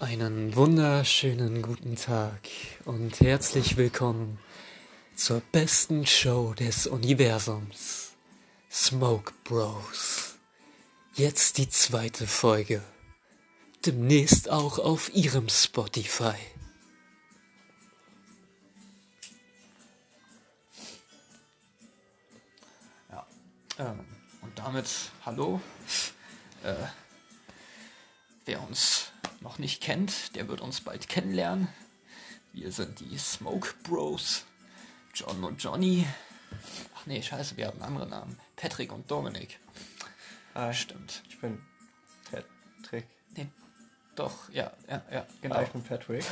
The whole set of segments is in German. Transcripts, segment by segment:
Einen wunderschönen guten Tag und herzlich willkommen zur besten Show des Universums, Smoke Bros. Jetzt die zweite Folge, demnächst auch auf ihrem Spotify. Ja, ähm, und damit hallo. Äh, wer uns noch nicht kennt, der wird uns bald kennenlernen. Wir sind die Smoke Bros. John und Johnny. Ach nee, scheiße, wir haben andere Namen. Patrick und Dominik. Ah, stimmt. Ich bin Patrick. Nee, doch, ja, ja, ja, genau. Ah, ich bin Patrick.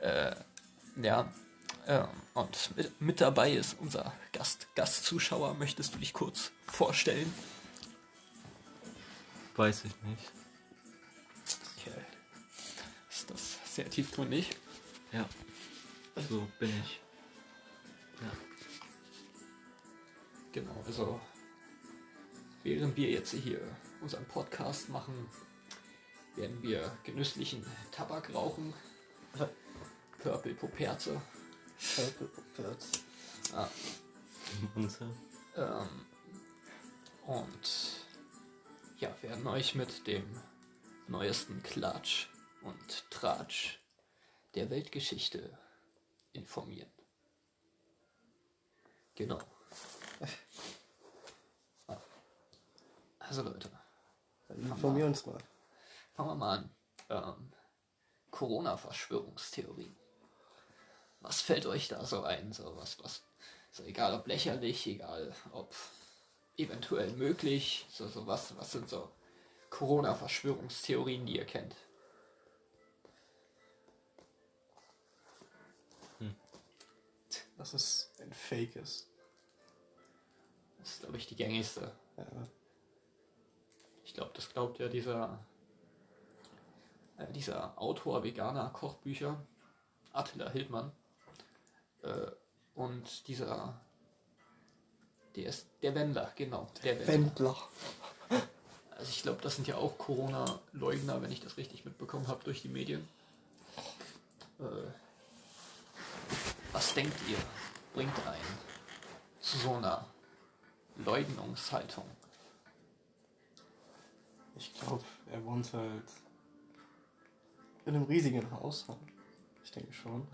Ja, äh, ja ähm, und mit, mit dabei ist unser Gast, Gastzuschauer. Möchtest du dich kurz vorstellen? Weiß ich nicht. Ist das sehr tiefgründig? Ja, so bin ich. Ja. Genau, also während wir jetzt hier unseren Podcast machen, werden wir genüsslichen Tabak rauchen. Purple Poperze. Purple Birds. Ah, Und so. ähm, und ja, werden euch mit dem neuesten Klatsch und Tratsch der Weltgeschichte informieren. Genau. Also Leute, Informier uns mal. fangen wir mal an. Ähm, Corona-Verschwörungstheorien. Was fällt euch da so ein? So was, was, so egal ob lächerlich, egal ob eventuell möglich, so, so was, was sind so Corona-Verschwörungstheorien, die ihr kennt? Dass es ein Fake ist. Das ist, glaube ich, die gängigste. Ja. Ich glaube, das glaubt ja dieser, äh, dieser Autor veganer Kochbücher, Attila Hildmann. Äh, und dieser, der ist der Wendler, genau. Der Wendler. Wendler. Also ich glaube, das sind ja auch Corona-Leugner, wenn ich das richtig mitbekommen habe durch die Medien. Äh, was denkt ihr, bringt einen zu so einer Leugnungshaltung? Ich glaube, er wohnt halt in einem riesigen Haus. Ich denke schon.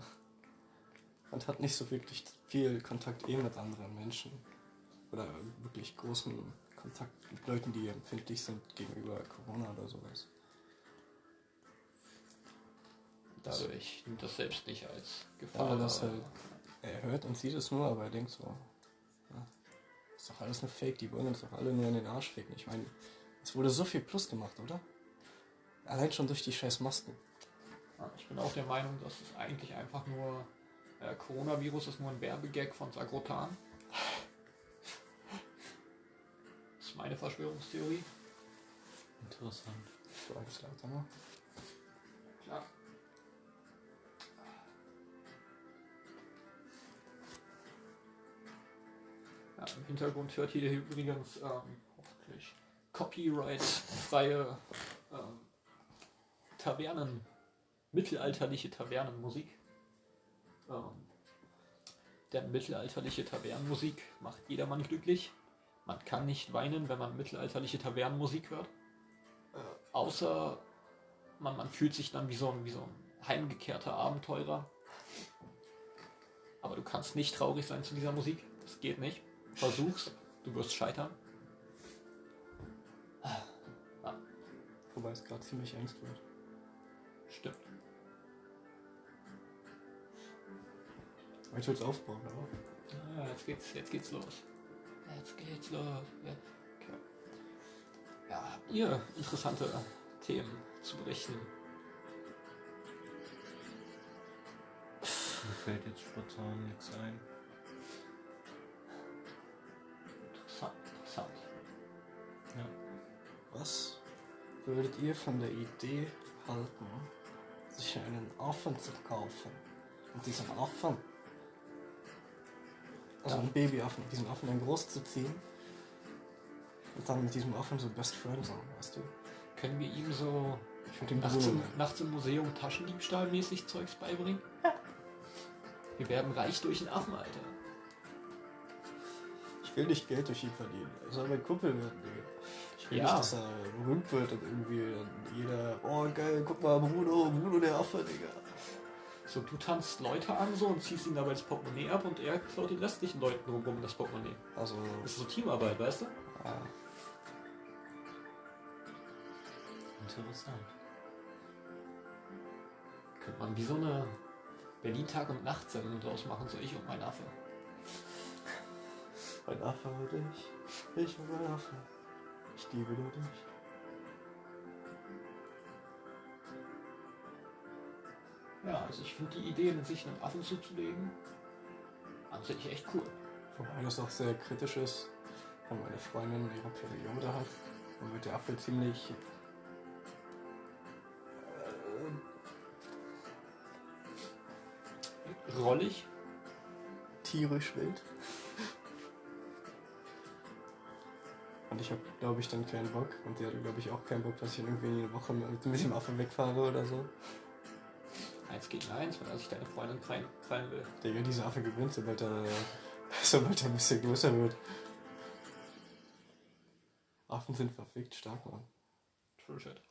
Und hat nicht so wirklich viel Kontakt eh mit anderen Menschen. Oder wirklich großen Kontakt mit Leuten, die empfindlich sind gegenüber Corona oder sowas. Dadurch nimmt das selbst nicht als Gefahr. Aber das halt, er hört und sieht es nur, aber er denkt so, ja, ist doch alles eine Fake, die wollen uns doch alle nur in den Arsch ficken. Ich meine, es wurde so viel Plus gemacht, oder? Allein schon durch die scheiß Masken. Ich bin auch der Meinung, dass es eigentlich einfach nur äh, Coronavirus ist nur ein Werbegag von Sagrotan. Das ist meine Verschwörungstheorie. Interessant. Du altes Ja, Im Hintergrund hört ihr übrigens ähm, hoffentlich copyright-freie ähm, Tavernen, mittelalterliche Tavernenmusik. Ähm, denn mittelalterliche Tavernenmusik macht jedermann glücklich. Man kann nicht weinen, wenn man mittelalterliche Tavernenmusik hört. Äh, außer man, man fühlt sich dann wie so, ein, wie so ein heimgekehrter Abenteurer. Aber du kannst nicht traurig sein zu dieser Musik. Das geht nicht. Versuch's, du wirst scheitern. Wobei es gerade ziemlich ernst wird. Stimmt. Aber ich will es aufbauen, aber. Ah, jetzt geht's, jetzt geht's los. Jetzt geht's los. Jetzt. Okay. Ja, habt ihr interessante Themen zu berichten? Mir fällt jetzt spontan nichts ein. Was würdet ihr von der Idee halten, sich einen Affen zu kaufen? Und diesen Affen, also einen Babyaffen, diesen Affen dann groß zu ziehen und dann mit diesem Affen so Best Friend sein, weißt du? Können wir ihm so Ich würde dem Nachts im, nachts im Museum Taschendiebstahlmäßig Zeugs beibringen. Wir werden reich durch den Affen, Alter. Ich will nicht Geld durch ihn verdienen. Er soll mein Kumpel werden, Digga. Ich will Ja. nicht, dass er berühmt wird und irgendwie dann jeder, oh geil, guck mal, Bruno, Bruno der Affe, Digga. So, du tanzt Leute an so und ziehst ihnen dabei das Portemonnaie ab und er klaut den restlichen Leuten drumherum das Portemonnaie. Also, Das ist so Teamarbeit, weißt du? ja. Interessant. Könnte man wie so eine Berlin-Tag- und Nacht-Sendung draus machen, so ich und mein Affe. mein Affe und ich, ich und mein Affe. Ich liebe nur dich. Ja, also ich finde die Idee, sich einen Affen zuzulegen, an sich echt cool. Wobei das auch sehr kritisch ist, wenn meine Freundin ihre Periode hat. Dann wird der Affe ziemlich. Äh, Rollig. tierisch wild. Und ich habe, glaube ich, dann keinen Bock. Und die hat, glaube ich, auch keinen Bock, dass ich irgendwie eine Woche mit, mit dem Affe wegfahre oder so. Eins gegen eins, wenn er sich deine Freundin krallen, krallen will. Digga, dieser Affe gewinnt, sobald er, sobald er ein bisschen größer wird. Affen sind verfickt stark, Mann. True shit.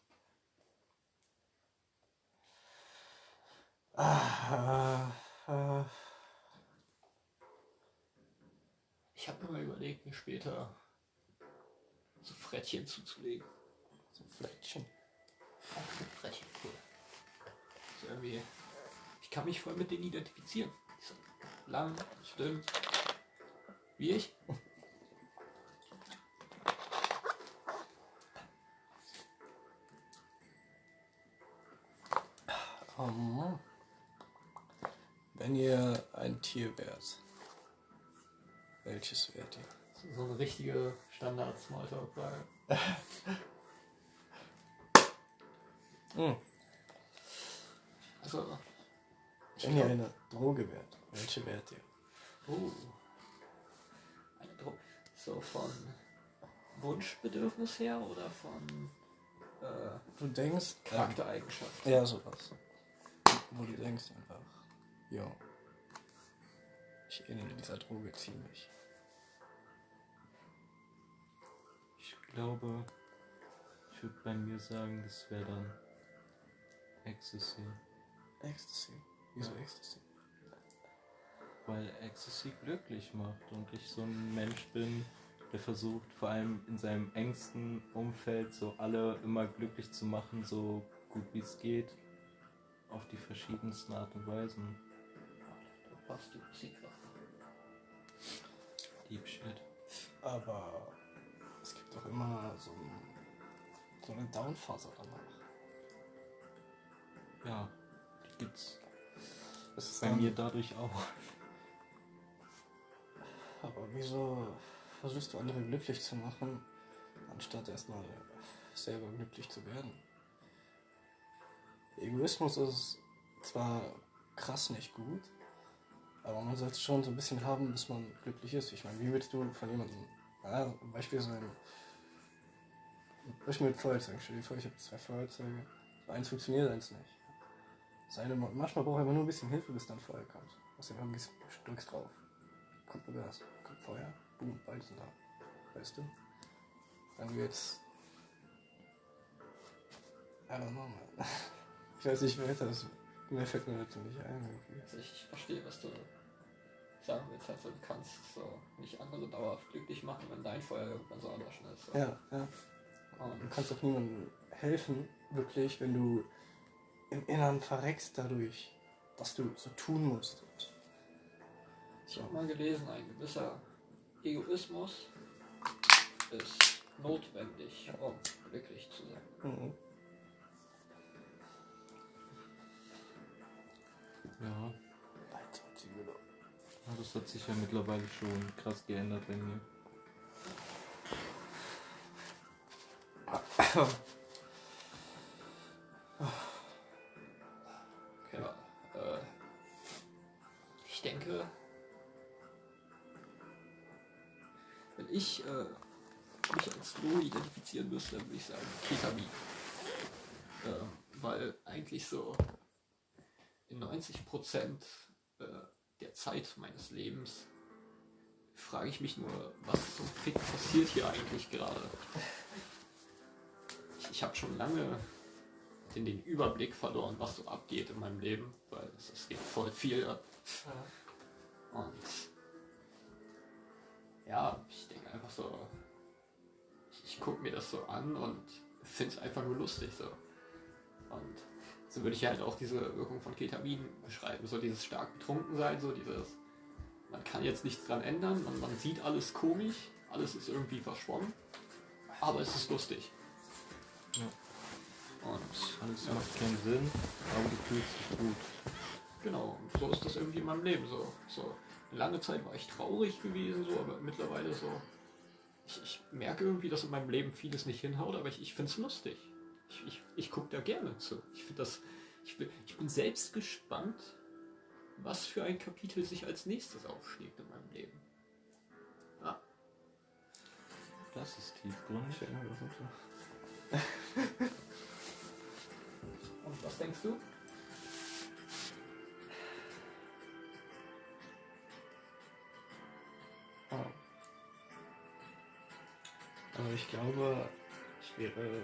Ah, äh, Ich habe mir mal überlegt, mir später so Frettchen zuzulegen. so Fleckchen. Frettchen, cool. So irgendwie. Ich kann mich voll mit denen identifizieren. Die sind lang, dünn. Wie ich. Ähm, wenn ihr ein Tier wärt, welches wärt ihr? So, eine richtige Standard-Smalltalk-Frage. Hm. Also. Ich Wenn ihr eine Droge wärt, welche wärt ihr? Oh. Eine Dro So von Wunschbedürfnis her oder von äh, Du denkst, ähm, Charaktereigenschaft? ja, sowas. Wo du denkst einfach, jo, ich ähnle dieser Droge ziemlich. Glaube, ich würde bei mir sagen, das wäre dann Ecstasy. Ecstasy. Wieso Ecstasy? Weil Ecstasy glücklich macht und ich so ein Mensch bin, der versucht vor allem in seinem engsten Umfeld so alle immer glücklich zu machen, so gut wie es geht, auf die verschiedensten Art und Weisen. Du passt die Musik. Deep Shit. Aber doch immer so, ein, so eine Downphase danach. Ja, die gibt's Das ist bei dann- mir dadurch auch. Aber wieso versuchst du andere glücklich zu machen, anstatt erstmal selber glücklich zu werden? Egoismus ist zwar krass nicht gut, aber man sollte es schon so ein bisschen haben, bis man glücklich ist. Ich meine, wie willst du von jemandem, ja, ein Beispiel mit Feuerzeugen. Stell dir vor, ich habe zwei Feuerzeuge. Eins funktioniert, eins nicht. Seine, manchmal braucht einfach nur ein bisschen Hilfe, bis dann Feuer kommt. Aus dem irgendwie drückst drauf. Kommt nur Gas, kommt Feuer, boom, beide sind da. Weißt du? Du jetzt. I don't know, man. Ich weiß nicht weiter, das, mehr fällt mir dazu nicht ein. Irgendwie. Also ich, verstehe, was du sagen willst. Also du kannst so nicht andere dauerhaft glücklich machen, wenn dein Feuer irgendwann so erloschen ist. So. Ja, ja. Du Und kannst auch niemandem helfen, wirklich, wenn du im Inneren verreckst dadurch, dass du so tun musst. ich habe mal gelesen, ein gewisser Egoismus ist notwendig, um glücklich zu sein. Mhm. Ja. Ja, das hat sich ja mittlerweile schon krass geändert bei mir. Ja, äh, ich denke, wenn ich äh, mich als Droge identifizieren müsste, würde ich sagen Ketamin. Ähm, weil eigentlich so in 90 Prozent äh, der Zeit meines Lebens frage ich mich nur, was zum Fick passiert hier eigentlich gerade. Ich, habe schon lange den, den Überblick verloren, was so abgeht in meinem Leben, weil es, es geht voll viel ab. Und ja, ich denke einfach so, ich, ich gucke mir das so an und finde es einfach nur lustig so. Und so würde ich halt auch diese Wirkung von Ketamin beschreiben, so dieses stark betrunken sein, so dieses, man kann jetzt nichts dran ändern, man, man sieht alles komisch, alles ist irgendwie verschwommen, aber es ist lustig. Ja. Und Alles Ja. macht keinen Sinn, aber du fühlst dich gut. Genau, und so ist das irgendwie in meinem Leben so. so. Lange Zeit war ich traurig gewesen, so, aber mittlerweile so. Ich, ich merke irgendwie, dass in meinem Leben vieles nicht hinhaut, aber ich, ich finde es lustig. Ich, ich, ich gucke da gerne zu. Ich finde das. Ich bin, ich bin selbst gespannt, was für ein Kapitel sich als nächstes aufschlägt in meinem Leben. Ja, Das ist tiefgründig. Aber ich glaube, ich wäre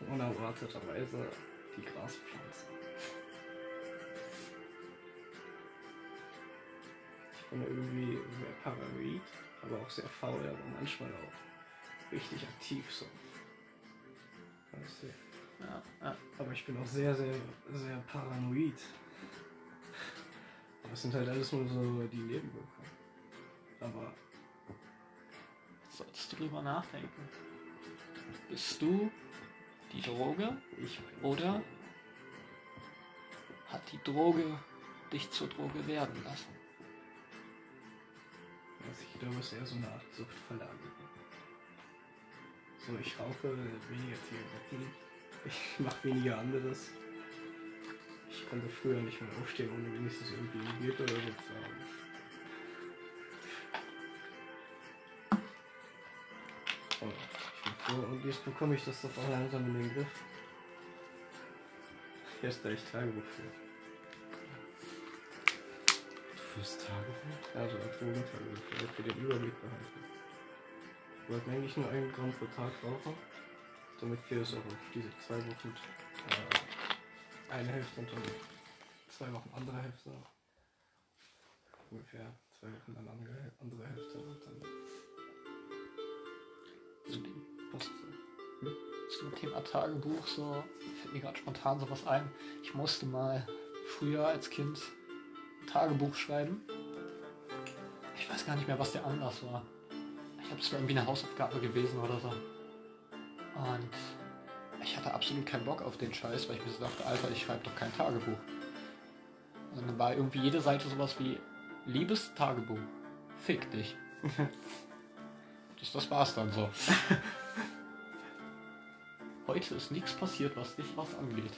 unerwarteterweise die Graspflanze. Ich bin irgendwie sehr paranoid, aber auch sehr faul, aber manchmal auch richtig aktiv so. Weißt du? Ja, ja. Aber ich bin auch sehr, sehr, sehr paranoid. Aber es sind halt alles nur so die Nebenwirkungen. Aber Solltest du drüber nachdenken. Bist du die Droge oder hat die Droge dich zur Droge werden lassen? Also ich glaube, es ist eher so eine Art Suchtverlagerung. So, ich rauche weniger Zigaretten, ich mache weniger anderes. Ich konnte früher nicht mehr aufstehen, ohne wenigstens irgendwie ein oder so zu haben. Bin froh, und jetzt bekomme ich das doch auch langsam in den Griff. Erst da ich Tagebuch führe. Fürs Tagebuch? Also als Drogentagebuch, für den Überblick behalten. Ich wollte eigentlich nur einen Gramm pro Tag rauchen, damit wir es auch auf diese zwei Wochen äh, eine Hälfte und dann zwei Wochen andere Hälfte. Ungefähr zwei Wochen dann andere Hälfte und dann So. zu dem Thema Tagebuch, so fällt mir gerade spontan sowas ein. Ich musste mal früher als Kind ein Tagebuch schreiben. Ich weiß gar nicht mehr, was der Anlass war. Ich habe es war irgendwie eine Hausaufgabe gewesen oder so. Und ich hatte absolut keinen Bock auf den Scheiß, weil ich mir so dachte, Alter, ich schreibe doch kein Tagebuch. Und dann war irgendwie jede Seite sowas wie Liebes Tagebuch. Fick dich. das, das war's dann so. Heute ist nichts passiert, was dich was angeht.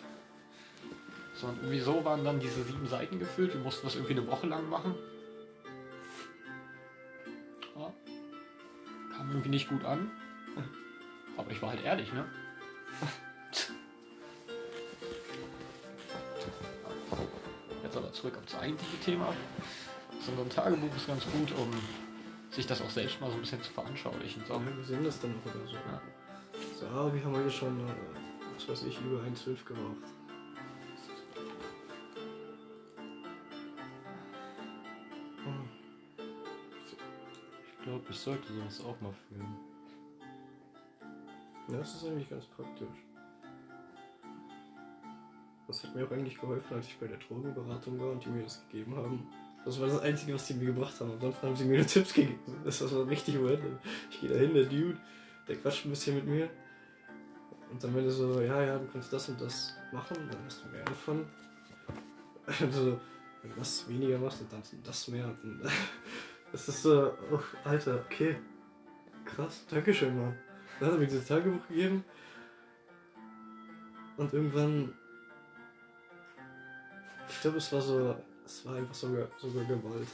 So, und wieso waren dann diese sieben Seiten gefüllt? Wir mussten das irgendwie eine Woche lang machen. Ja. Kam irgendwie nicht gut an. Aber ich war halt ehrlich, ne? Jetzt aber zurück auf das eigentliche Thema. So ein Tagebuch ist ganz gut, um sich das auch selbst mal so ein bisschen zu veranschaulichen. So. Ja, wir sehen das dann noch oder so. Ja. So, ah, wir haben heute schon, äh, was weiß ich, über 1,12 geraucht. Ich glaube, ich sollte sowas auch mal fühlen. Ja, das ist eigentlich ganz praktisch. Das hat mir auch eigentlich geholfen, als ich bei der Drogenberatung war und die mir das gegeben haben. Das war das Einzige, was die mir gebracht haben. Und sonst haben sie mir nur Tipps gegeben. Das war richtig random. Ich gehe da hin, der Dude, der quatscht ein bisschen mit mir. Und dann meinte er so, ja, ja, du kannst das und das machen, dann hast du mehr davon. Also, wenn du das weniger machst dann das mehr. Und dann, das ist so, oh, Alter, okay. Krass, Dankeschön, Mann. Dann hat er mir dieses Tagebuch gegeben. Und irgendwann. Ich glaube, es war so. Es war einfach sogar, sogar Gewalt.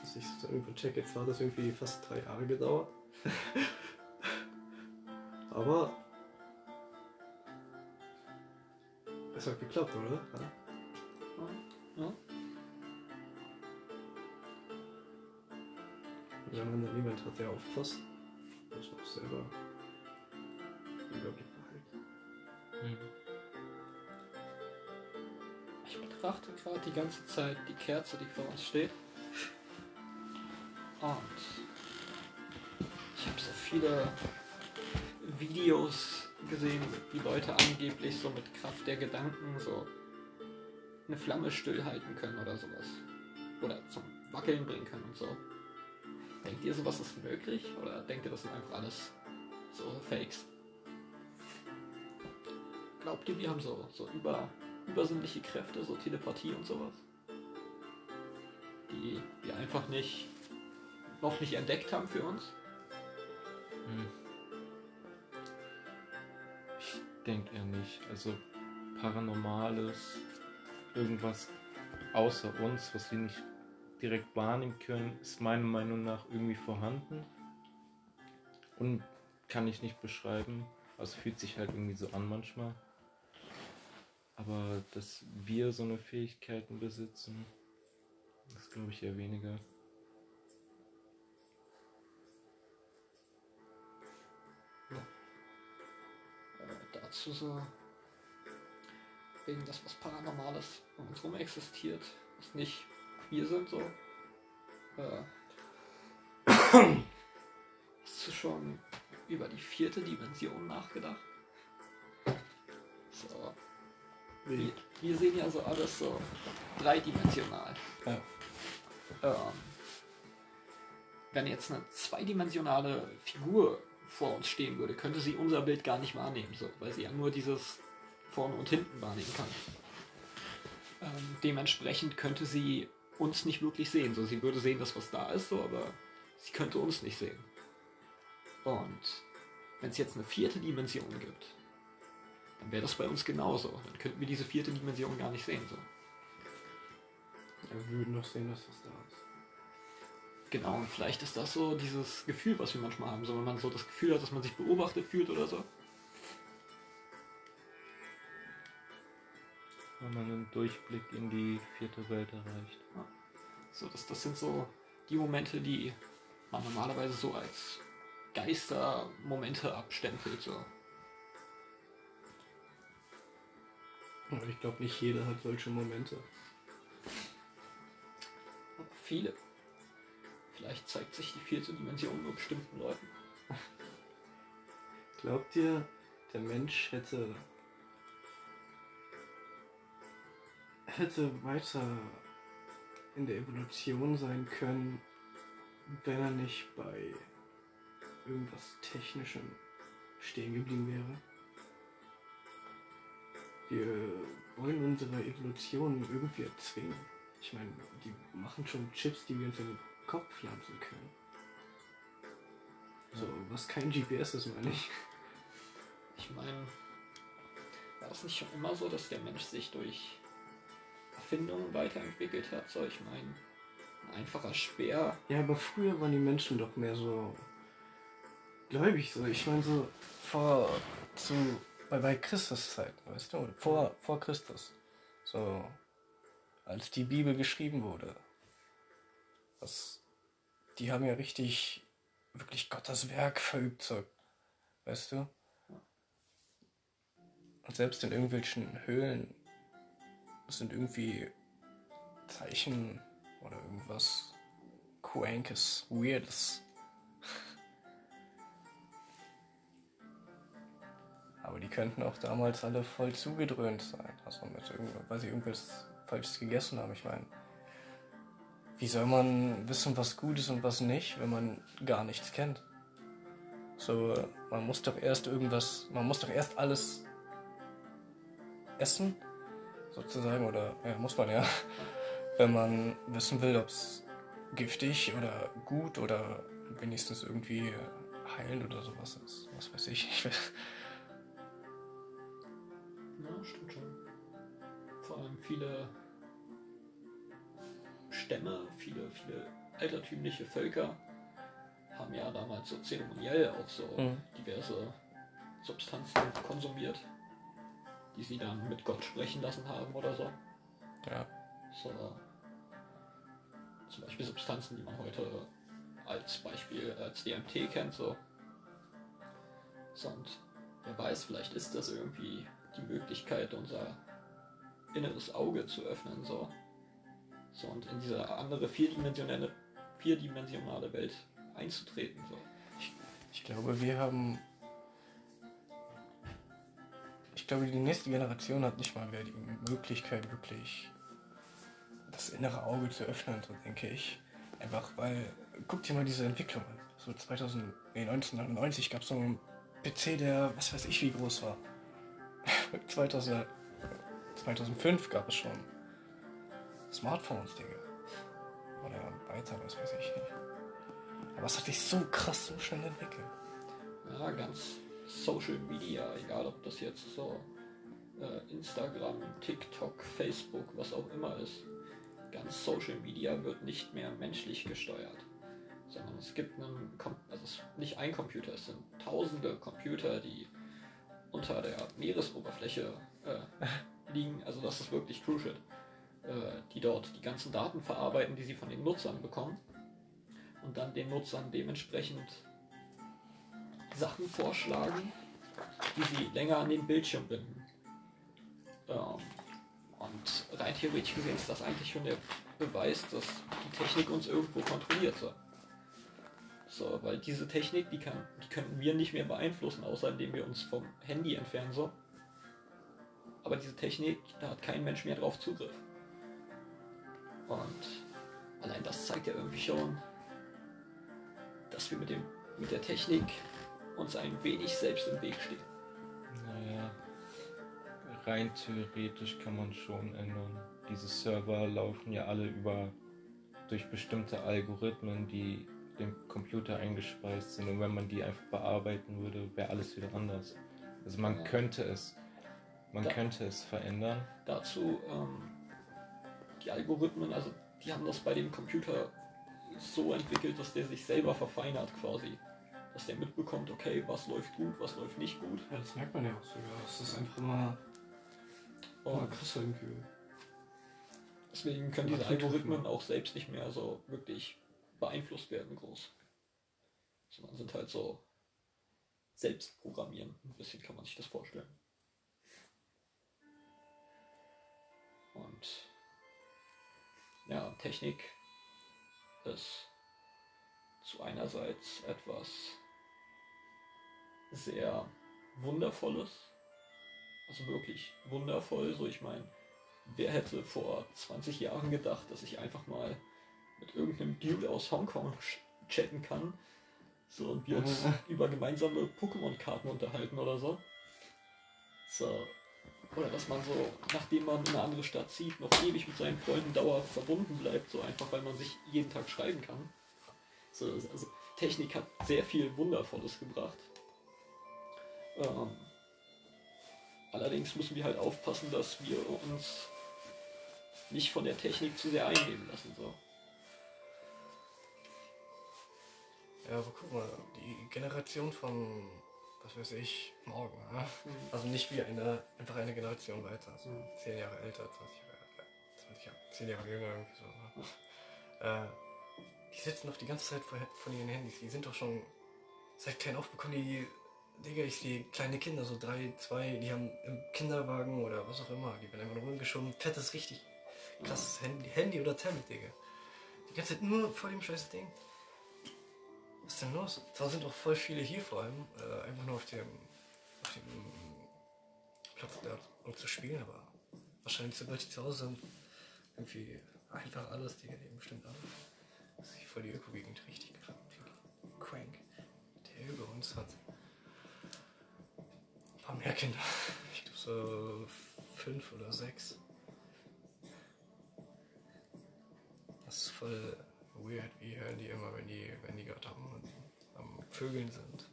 Dass ich es irgendwo. Jetzt war das irgendwie fast drei Jahre gedauert. Aber es hat geklappt, oder? Ja. ja. Solange da niemand hat, der aufpasst, muss man selber gerade die ganze Zeit die Kerze, die vor uns steht. Und ich habe so viele Videos gesehen, wie Leute angeblich so mit Kraft der Gedanken so eine Flamme stillhalten können oder sowas. Oder zum Wackeln bringen können und so. Denkt ihr, sowas ist möglich? Oder denkt ihr, das sind einfach alles so Fakes? Glaubt ihr, wir haben so, so über, übersinnliche Kräfte, so Telepathie und sowas? Die wir einfach nicht, noch nicht entdeckt haben für uns? Hm. Ich denke eher nicht. Also Paranormales, irgendwas außer uns, was wir nicht direkt wahrnehmen können, ist meiner Meinung nach irgendwie vorhanden. Und kann ich nicht beschreiben. Also fühlt sich halt irgendwie so an manchmal. Aber dass wir so eine Fähigkeiten besitzen, das glaube ich eher weniger. äh, dazu so wegen das, was Paranormales um uns herum existiert, was nicht wir sind, so. Äh, hast du schon über die vierte Dimension nachgedacht? Wir, wir sehen ja so alles so dreidimensional. Ja. Ähm, wenn jetzt eine zweidimensionale Figur vor uns stehen würde, könnte sie unser Bild gar nicht wahrnehmen, so, weil sie ja nur dieses vorne und hinten wahrnehmen kann. Ähm, dementsprechend könnte sie uns nicht wirklich sehen. So, sie würde sehen, dass was da ist, so, aber sie könnte uns nicht sehen. Und wenn es jetzt eine vierte Dimension gibt, dann wäre das bei uns genauso. Dann könnten wir diese vierte Dimension gar nicht sehen. So. Ja, wir würden doch sehen, dass das da ist. Genau, und vielleicht ist das so dieses Gefühl, was wir manchmal haben. So, wenn man so das Gefühl hat, dass man sich beobachtet fühlt oder so. Wenn man einen Durchblick in die vierte Welt erreicht. So, das, das sind so die Momente, die man normalerweise so als Geistermomente abstempelt. So. Aber ich glaube, nicht jeder hat solche Momente. Aber viele. Vielleicht zeigt sich die vierte Dimension nur bestimmten Leuten. Glaubt ihr, der Mensch hätte hätte weiter in der Evolution sein können, wenn er nicht bei irgendwas Technischem stehen geblieben wäre? Wir wollen unsere Evolution irgendwie erzwingen. Ich meine, die machen schon Chips, die wir uns in den Kopf pflanzen können. So, was kein GPS ist, meine ich. Ich meine, war es nicht schon immer so, dass der Mensch sich durch Erfindungen weiterentwickelt hat? So, ich meine, ein einfacher Speer. Ja, aber früher waren die Menschen doch mehr so gläubig so. Ich meine so vor zu bei, bei Christus Zeit, weißt du, vor vor Christus. So als die Bibel geschrieben wurde. Das die haben ja richtig wirklich Gottes Werk verübt so. Weißt du? Und selbst in irgendwelchen Höhlen sind irgendwie Zeichen oder irgendwas Quankes, Weirdes. Aber die könnten auch damals alle voll zugedröhnt sein. Also mit weil sie irgendwas Falsches gegessen haben. Ich meine, wie soll man wissen, was gut ist und was nicht, wenn man gar nichts kennt? So, man muss doch erst irgendwas, man muss doch erst alles essen, sozusagen, oder ja, muss man ja, wenn man wissen will, ob es giftig oder gut oder wenigstens irgendwie heilend oder sowas ist. Was weiß ich. ich weiß. Ja, stimmt schon. Vor allem viele Stämme, viele, viele altertümliche Völker haben ja damals so zeremoniell auch so Mhm. diverse Substanzen konsumiert. die sie dann mit Gott sprechen lassen haben oder so. Ja. So. Zum Beispiel Substanzen, die man heute als Beispiel als DMT kennt, so. so. Und wer weiß, vielleicht ist das irgendwie die Möglichkeit, unser inneres Auge zu öffnen, so. So und in diese andere vierdimensionale, vierdimensionale Welt einzutreten, so. Ich glaube, wir haben. Ich glaube, die nächste Generation hat nicht mal mehr die Möglichkeit, wirklich das innere Auge zu öffnen, so denke ich. Einfach weil, guck dir mal diese Entwicklung an. So 2000, nee, 1999 gab es so einen PC, der, was weiß ich, wie groß war. 2000, 2005 gab es schon Smartphones, Digga. Oder weiter, was weiß ich nicht. Aber es hat sich so krass, so schnell entwickelt. Ja, ganz Social Media, egal ob das jetzt so äh, Instagram, TikTok, Facebook, was auch immer ist. Ganz Social Media wird nicht mehr menschlich gesteuert, sondern es gibt einen, also es ist nicht ein Computer, es sind tausende Computer, die unter der Meeresoberfläche äh, liegen. Also das ist wirklich crucial, äh, die dort die ganzen Daten verarbeiten, die sie von den Nutzern bekommen und dann den Nutzern dementsprechend Sachen vorschlagen, die sie länger an den Bildschirm binden. Ähm, und rein theoretisch gesehen ist das eigentlich schon der Beweis, dass die Technik uns irgendwo kontrolliert. So, weil diese Technik, die, kann, die könnten wir nicht mehr beeinflussen, außer indem wir uns vom Handy entfernen. So. Aber diese Technik, da hat kein Mensch mehr drauf Zugriff. Und allein das zeigt ja irgendwie schon, dass wir mit, dem, mit der Technik uns ein wenig selbst im Weg stehen. Naja, rein theoretisch kann man schon ändern. Diese Server laufen ja alle über durch bestimmte Algorithmen, die dem Computer eingespeist sind. Und wenn man die einfach bearbeiten würde, wäre alles wieder anders. Also man Ja. könnte es, man Da- könnte es verändern. Dazu ähm, die Algorithmen, also die haben das bei dem Computer so entwickelt, dass der sich selber verfeinert quasi. Dass der mitbekommt, okay, was läuft gut, was läuft nicht gut. Ja, das merkt man ja auch sogar. Es ist einfach immer, immer Und krasser irgendwie. deswegen können diese. Algorithmen auch selbst nicht mehr so wirklich beeinflusst werden groß. Sondern sind halt so selbst programmieren. Ein bisschen kann man sich das vorstellen. Und ja, Technik ist zu einerseits etwas sehr Wundervolles. Also wirklich wundervoll. So, ich meine, wer hätte vor 20 Jahren gedacht, dass ich einfach mal mit irgendeinem Dude aus Hongkong chatten kann. So, und wir uns über gemeinsame Pokémon-Karten unterhalten oder so. So. Oder dass man so, nachdem man in eine andere Stadt zieht, noch ewig mit seinen Freunden dauerhaft verbunden bleibt, so einfach, weil man sich jeden Tag schreiben kann. So, also Technik hat sehr viel Wundervolles gebracht. Ähm, allerdings müssen wir halt aufpassen, dass wir uns nicht von der Technik zu sehr einnehmen lassen. So. Ja, aber guck mal, die Generation von, was weiß ich, morgen, ne? Also nicht wie eine, einfach eine Generation weiter. So Mhm. 10 Jahre älter, 20 Jahre, äh, 20 Jahre, 10 Jahre jünger, irgendwie so. Ne? Äh, die sitzen doch die ganze Zeit vor, von ihren Handys. Die sind doch schon seit klein auf bekommen die, Digga, ich sehe kleine Kinder, so drei, zwei, die haben im Kinderwagen oder was auch immer, die werden einfach rumgeschoben. Fettes, richtig krasses Handy, Handy oder Tablet, Digga. Die ganze Zeit nur vor dem scheiß Ding. Was ist denn los? Zwar sind auch voll viele hier vor allem, äh, einfach nur auf dem, auf dem Platz da, um zu spielen, aber wahrscheinlich sobald die zu Hause sind, irgendwie einfach alles, die nehmen bestimmt an. Das ist voll die Öko-Gegend richtig. Crank. Der über uns hat ein paar mehr Kinder. Ich glaube so fünf oder sechs. Das ist voll weird, wie hören die immer, wenn die, wenn die gerade am, am Vögeln sind.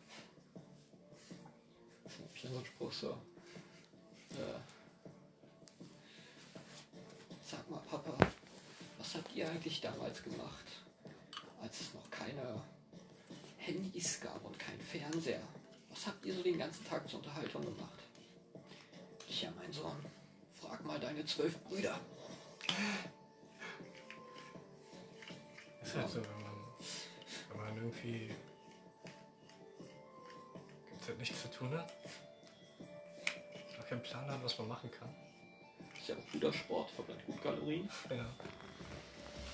Ich so ein Spruch so. Äh, sag mal, Papa, was habt ihr eigentlich damals gemacht, als es noch keine Handys gab und kein Fernseher? Was habt ihr so den ganzen Tag zur Unterhaltung gemacht? Ja, mein mein Sohn, frag mal deine zwölf Brüder. So, wenn man, wenn man irgendwie gibt's halt nichts zu tun hat. Auch keinen Plan hat, was man machen kann. Ist ja ein guter Sport, verbrennt gut Kalorien. Ja.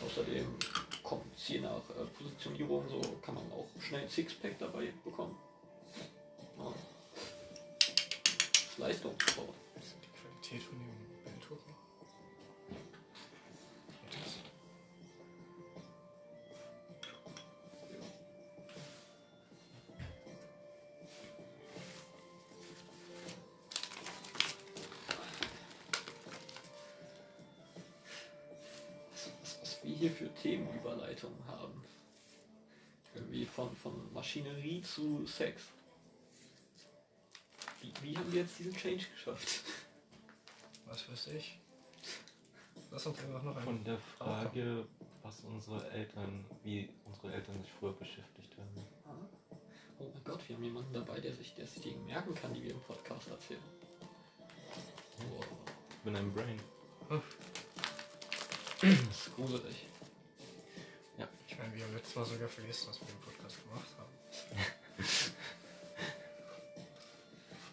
Außerdem kommt es je nach äh, Positionierung so, kann man auch schnell ein Sixpack dabei bekommen. Ja. Das ist Leistungssport. Was ist die Qualität von dem Maschinerie zu Sex. Wie, wie haben wir jetzt diesen Change geschafft? Was weiß ich. Lass uns einfach noch Von einen. der Frage, was unsere Eltern, wie unsere Eltern sich früher beschäftigt haben. Oh mein Gott, wir haben jemanden dabei, der sich, der sich Dinge merken kann, die wir im Podcast erzählen. Wow. Ich bin ein Brain. Das ist gruselig. Ich meine, wir haben letztes Mal sogar vergessen, was wir im Podcast gemacht haben.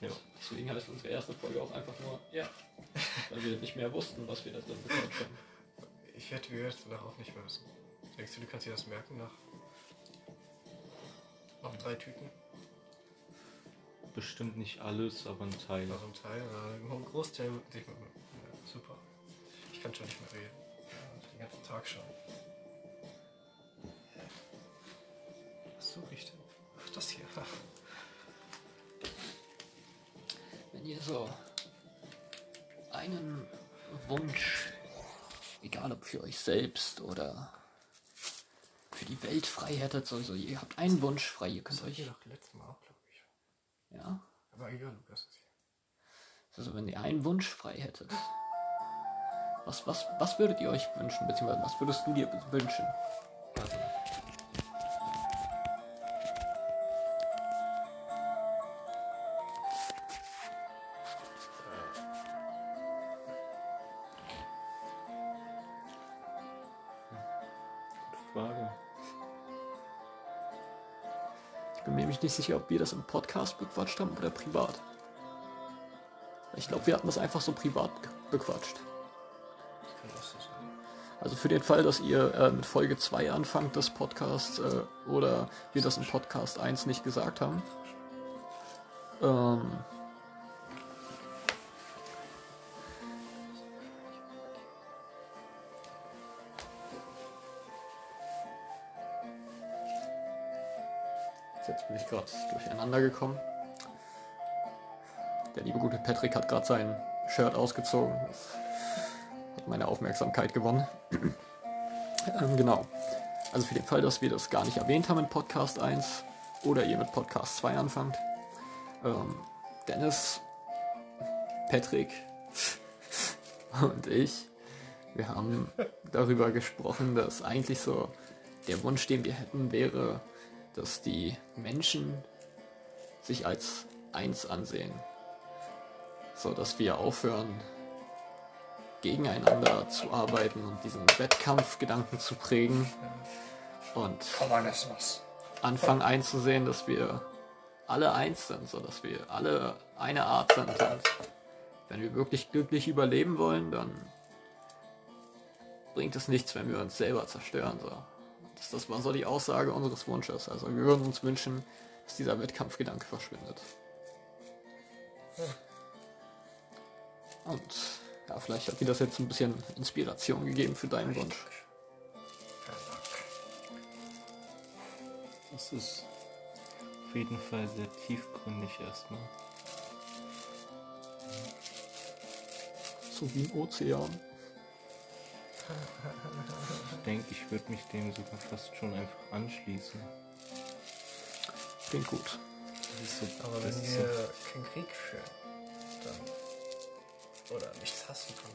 Ja. Deswegen heißt unsere erste Folge auch einfach nur, ja. Weil wir nicht mehr wussten, was wir da drin bekommen haben. Ich werde wir jetzt danach auch nicht mehr wissen. Denkst du, du kannst dir das merken nach noch drei Tüten? Bestimmt nicht alles, aber ein Teil. Also ein Teil, äh, ein Großteil ja, super. Ich kann schon nicht mehr reden. Ja, den ganzen Tag schon. Was suche ich denn? Ach, das hier. Wenn ihr so einen Wunsch, egal ob für euch selbst oder für die Welt frei hättet, also ihr habt einen Wunsch frei, ihr könnt Das euch, doch letztes Mal auch, glaube ich. ja, Aber egal, Lukas. ist hier. also wenn ihr einen Wunsch frei hättet, was, was, was würdet ihr euch wünschen, beziehungsweise was würdest du dir wünschen? Also, nicht sicher, ob wir das im Podcast bequatscht haben oder privat. Ich glaube, wir hatten das einfach so privat bequatscht. Also für den Fall, dass ihr äh, mit Folge 2 anfangt des Podcasts äh, oder wir das im Podcast 1 nicht gesagt haben. Ähm, jetzt bin ich gerade durcheinander gekommen. Der liebe gute Patrick hat gerade sein Shirt ausgezogen. Das hat meine Aufmerksamkeit gewonnen. ähm, genau. Also für den Fall, dass wir das gar nicht erwähnt haben in Podcast 1 oder ihr mit Podcast 2 anfangt. Ähm, Dennis, Patrick und ich, wir haben darüber gesprochen, dass eigentlich so der Wunsch, den wir hätten, wäre, dass die Menschen sich als eins ansehen. So dass wir aufhören, gegeneinander zu arbeiten und diesen Wettkampfgedanken zu prägen und anfangen einzusehen, dass wir alle eins sind, so dass wir alle eine Art sind. Und wenn wir wirklich glücklich überleben wollen, dann bringt es nichts, wenn wir uns selber zerstören. So. Das, das war so die Aussage unseres Wunsches. Also wir würden uns wünschen, dass dieser Wettkampfgedanke verschwindet. Und ja, vielleicht hat dir das jetzt ein bisschen Inspiration gegeben für deinen Wunsch. Das ist auf jeden Fall sehr tiefgründig erstmal. So wie im Ozean. Ich denke, ich würde mich dem sogar fast schon einfach anschließen. Klingt gut. Das ist so, Aber das wenn ist wir keinen Krieg führen, dann. oder nichts hassen von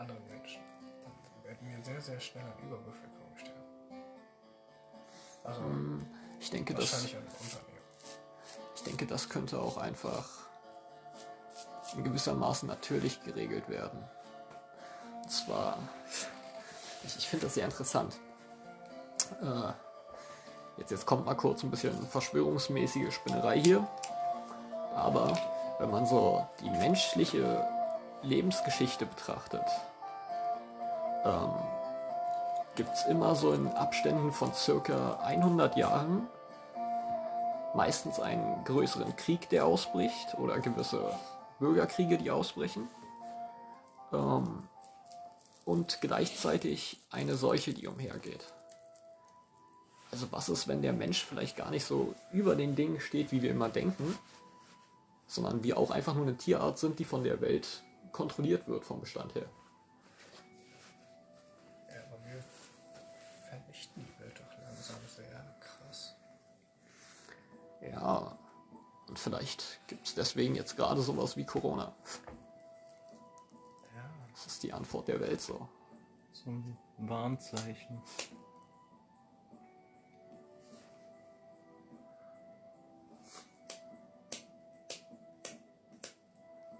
anderen Menschen, dann werden wir sehr, sehr schnell an Überbevölkerung sterben. Also, Ich denke, das, wahrscheinlich an Unternehmen. ich denke, das könnte auch einfach in gewissermaßen natürlich geregelt werden. Und zwar, ich, ich finde das sehr interessant. Äh, jetzt, jetzt kommt mal kurz ein bisschen verschwörungsmäßige Spinnerei hier. Aber wenn man so die menschliche Lebensgeschichte betrachtet, ähm, gibt es immer so in Abständen von circa 100 Jahren meistens einen größeren Krieg, der ausbricht oder gewisse Bürgerkriege, die ausbrechen. Ähm, und gleichzeitig eine Seuche, die umhergeht. Also was ist, wenn der Mensch vielleicht gar nicht so über den Dingen steht, wie wir immer denken, sondern wir auch einfach nur eine Tierart sind, die von der Welt kontrolliert wird vom Bestand her. Ja, aber wir vernichten die Welt doch langsam sehr krass. Ja, und vielleicht gibt es deswegen jetzt gerade sowas wie Corona. Ist die Antwort der Welt so. So ein Warnzeichen.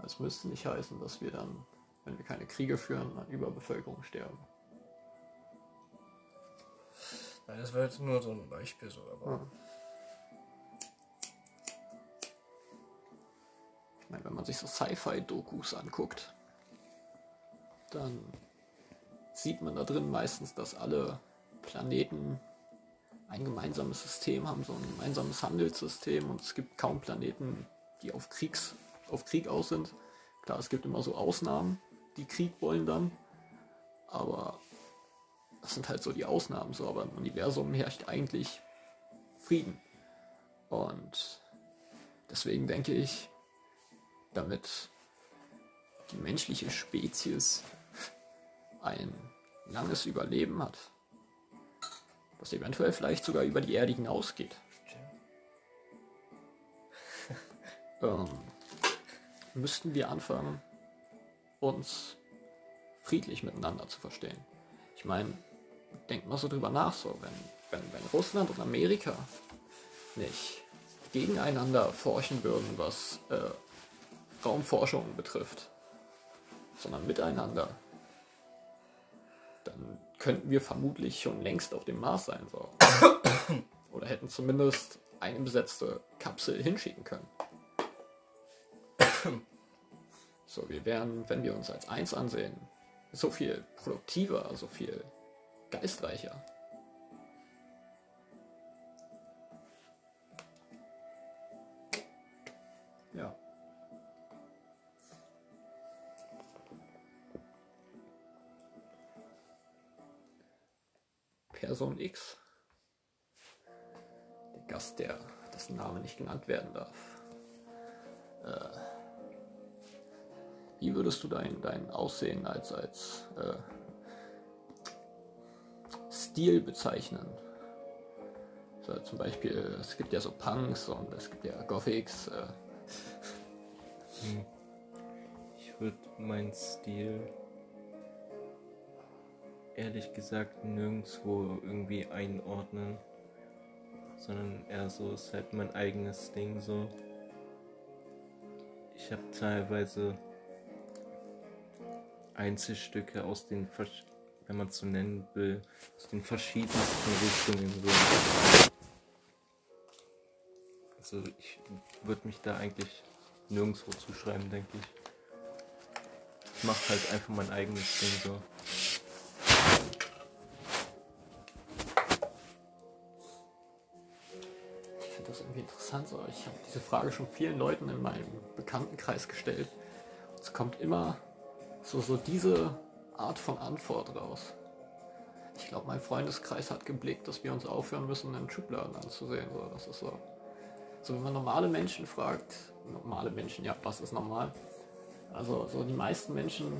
Das müsste nicht heißen, dass wir dann, wenn wir keine Kriege führen, an Überbevölkerung sterben. Nein, das war jetzt nur so ein Beispiel so, aber. Ja. Ich meine, wenn man sich so Sci-Fi-Dokus anguckt, dann sieht man da drin meistens, dass alle Planeten ein gemeinsames System haben, so ein gemeinsames Handelssystem und es gibt kaum Planeten, die auf, Kriegs, auf Krieg aus sind. Klar, es gibt immer so Ausnahmen, die Krieg wollen dann, aber das sind halt so die Ausnahmen, so, aber im Universum herrscht eigentlich Frieden. Und deswegen denke ich, damit die menschliche Spezies ein langes Überleben hat, das eventuell vielleicht sogar über die Erde hinausgeht, ähm, müssten wir anfangen, uns friedlich miteinander zu verstehen. Ich meine, denkt mal so drüber nach, so, wenn, wenn, wenn Russland und Amerika nicht gegeneinander forschen würden, was äh, Raumforschung betrifft, sondern miteinander, dann könnten wir vermutlich schon längst auf dem Mars sein. So. Oder hätten zumindest eine besetzte Kapsel hinschicken können. So, wir wären, wenn wir uns als eins ansehen, so viel produktiver, so viel geistreicher. Person X. Der Gast, der dessen Name nicht genannt werden darf. Äh, wie würdest du dein, dein Aussehen als, als äh, Stil bezeichnen? So, zum Beispiel, es gibt ja so Punks und es gibt ja Gothics. Äh, Hm. Ich würde meinen Stil ehrlich gesagt nirgendwo irgendwie einordnen, sondern eher so ist halt mein eigenes Ding so. Ich habe teilweise Einzelstücke aus den, wenn man so nennen will, aus den verschiedensten Richtungen so. Also ich würde mich da eigentlich nirgendwo zuschreiben, denke ich. Ich mache halt einfach mein eigenes Ding so. Das irgendwie interessant. So. Ich habe diese Frage schon vielen Leuten in meinem Bekanntenkreis gestellt. Es kommt immer so, so diese Art von Antwort raus. Ich glaube, mein Freundeskreis hat geblickt, dass wir uns aufhören müssen, in Schubladen anzusehen. So, das ist so. So, wenn man normale Menschen fragt, normale Menschen, ja, was ist normal? Also, so die meisten Menschen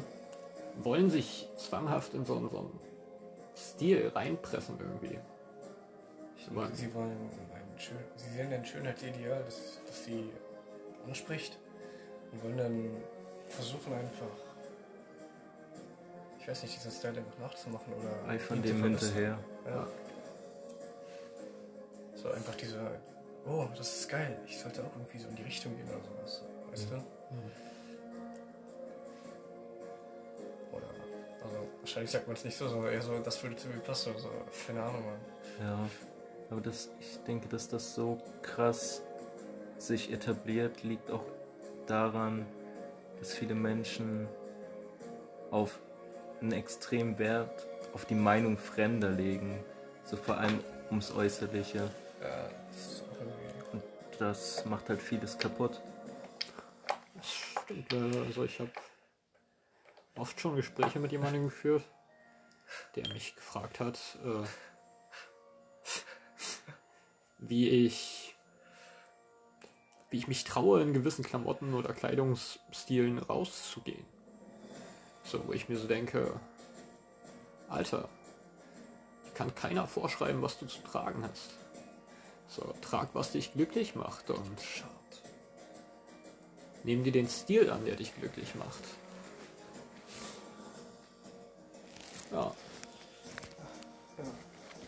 wollen sich zwanghaft in so, einen- so einen Stil reinpressen irgendwie. Ich meine, Sie wollen sie sehen ein Schönheitsideal, das, das sie anspricht und wollen dann versuchen einfach, ich weiß nicht, diesen Style einfach nachzumachen oder. von dem hinterher. Ja. So einfach diese, oh, das ist geil, ich sollte auch irgendwie so in die Richtung gehen oder sowas. Weißt mhm. du? Mhm. Also, wahrscheinlich sagt man es nicht so, sondern eher so, das würde zu mir passen oder so. Keine Ahnung, Mann. Ja aber das, ich denke, dass das so krass sich etabliert, liegt auch daran, dass viele Menschen auf einen extremen Wert auf die Meinung Fremder legen. So vor allem ums Äußerliche. Ja, das. Und das macht halt vieles kaputt. Das stimmt, äh, also ich habe oft schon Gespräche mit jemandem geführt, der mich gefragt hat, äh, wie ich wie ich mich traue, in gewissen Klamotten oder Kleidungsstilen rauszugehen. So, wo ich mir so denke, Alter, kann keiner vorschreiben, was du zu tragen hast. So, trag, was dich glücklich macht und Schade. Nimm dir den Stil an, der dich glücklich macht. Ja.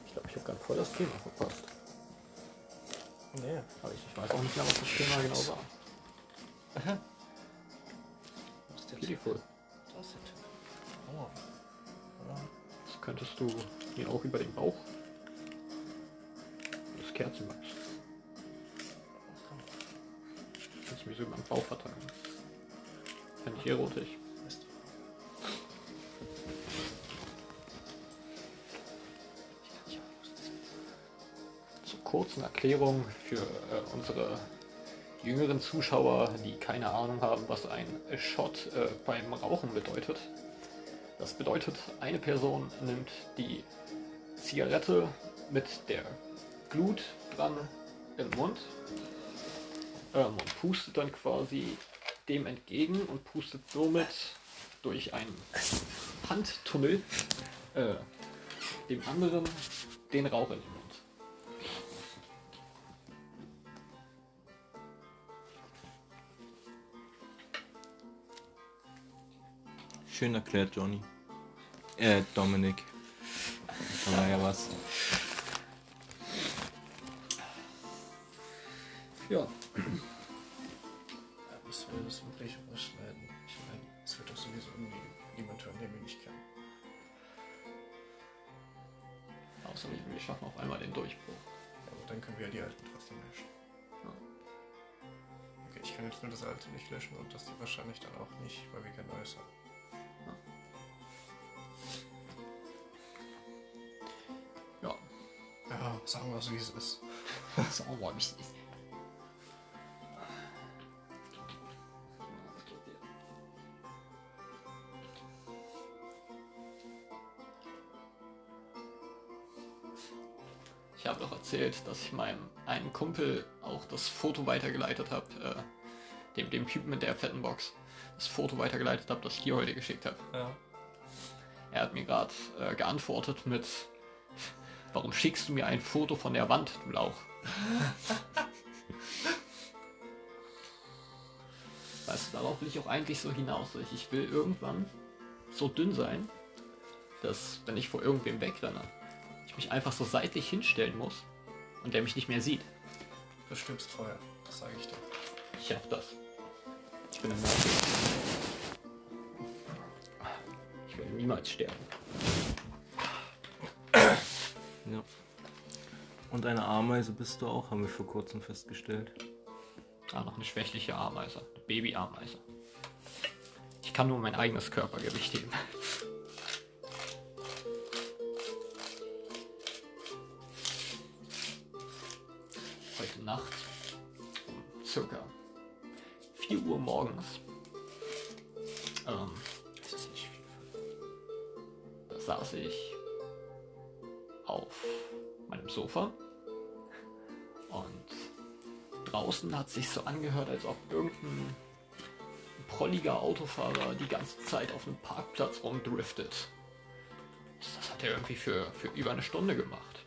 Ich glaube, ich habe gerade voll das Thema verpasst. Nee. Aber ich, ich weiß auch nicht mehr, was das Thema genau war. Was ist der Beautiful. Das ist der Oh. Ja. Das könntest du mir auch über den Bauch das Kerzen magst. Kannst du mir so über den Bauch verteilen. Fände ich erotisch. Kurzen Erklärung für äh, unsere jüngeren Zuschauer, die keine Ahnung haben, was ein Shot äh, beim Rauchen bedeutet. Das bedeutet, eine Person nimmt die Zigarette mit der Glut dran im Mund ähm, und pustet dann quasi dem entgegen und pustet somit durch einen Handtunnel äh, dem anderen den Rauch in den Mund. Schön erklärt, Johnny. Äh, Dominik. Aber ja was. Ja, Ja, müssen wir das wirklich überschneiden? Ich meine, es wird doch sowieso nie niemand hören, den wir nicht kennen. außer wir wir schaffen auf einmal den Durchbruch. Ja, aber dann können wir ja die alten trotzdem löschen. Ja. Okay, ich kann jetzt nur das alte nicht löschen und das die wahrscheinlich dann auch nicht, weil wir kein neues haben. Sagen wir es, wie es ist. es ist. Ich habe doch erzählt, dass ich meinem einen Kumpel auch das Foto weitergeleitet habe, äh, dem, dem Typen mit der Plattenbox, das Foto weitergeleitet habe, das ich dir heute geschickt habe. Ja. Er hat mir gerade äh, geantwortet mit, warum schickst du mir ein Foto von der Wand, du Lauch? weißt du, darauf will ich auch eigentlich so hinaus. Ich- will irgendwann so dünn sein, dass, wenn ich vor irgendwem wegrenne, ich mich einfach so seitlich hinstellen muss und der mich nicht mehr sieht. Du stirbst vorher, das sage ich dir. Ich schaff das. Ich bin ein Nazi. Ich werde niemals sterben. Ja. Und eine Ameise bist du auch, haben wir vor kurzem festgestellt. Ah, noch eine schwächliche Ameise. Eine Babyameise. Ich kann nur mein eigenes Körpergewicht heben. Auf meinem Sofa und draußen hat sich so angehört, als ob irgendein prolliger Autofahrer die ganze Zeit auf einem Parkplatz rumdriftet. Das hat er irgendwie für, für über eine Stunde gemacht.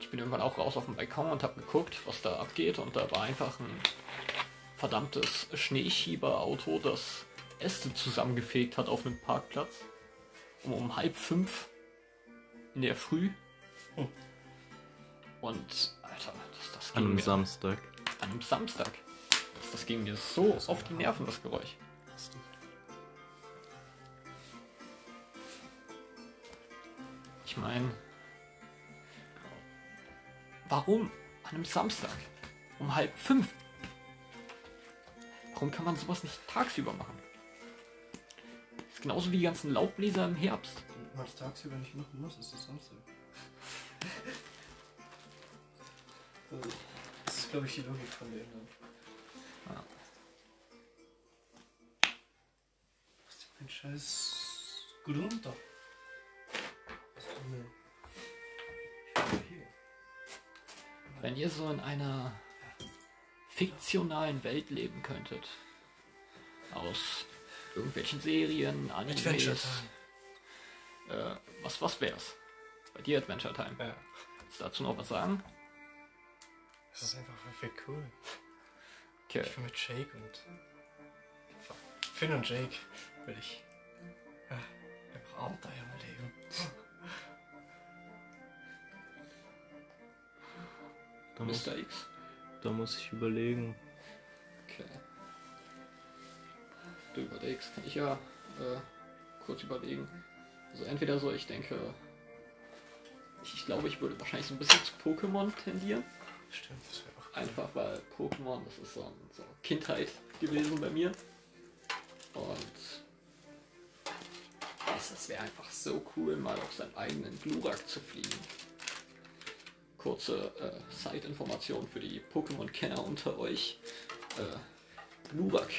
Ich bin irgendwann auch raus auf den Balkon und habe geguckt, was da abgeht und da war einfach ein verdammtes Schneeschieberauto, das Äste zusammengefegt hat auf einem Parkplatz. Um, um halb fünf in der Früh. Hm. Und, Alter, das, das An ging einem mir Samstag. an einem Samstag. Das, das ging mir so auf die Nerven, das Geräusch. meine, warum an einem Samstag um halb fünf? Warum kann man sowas nicht tagsüber machen? ist genauso wie die ganzen Laubbläser im Herbst. Wenn man es tagsüber nicht machen muss, ist es Samstag. Also, das ist, glaube ich, die Logik von dem dann. Ja. Was ist denn mein scheiß Grund da? Was ist denn hier? Wenn ihr so in einer fiktionalen Welt leben könntet, aus irgendwelchen Serien, Animes. Äh, was, was wär's? Bei dir Adventure Time. Ja. Willst du dazu noch was sagen? Das ist einfach viel cool. Okay. Ich will mit Jake und. Finn und Jake will ich. Ja, einfach Abenteuer erleben. Da muss, Mr. X. da muss ich überlegen. Okay. Du überlegst, kann ich ja äh, kurz überlegen. Also entweder so, ich denke, ich, glaube, ich würde wahrscheinlich so ein bisschen zu Pokémon tendieren. Stimmt, das wäre auch Einfach weil Pokémon, das ist so, ein, so Kindheit gewesen bei mir. Und es, es wäre einfach so cool, mal auf seinen eigenen Glurak zu fliegen. Kurze äh, Side-Information für die Pokémon-Kenner unter euch. Äh, Glurak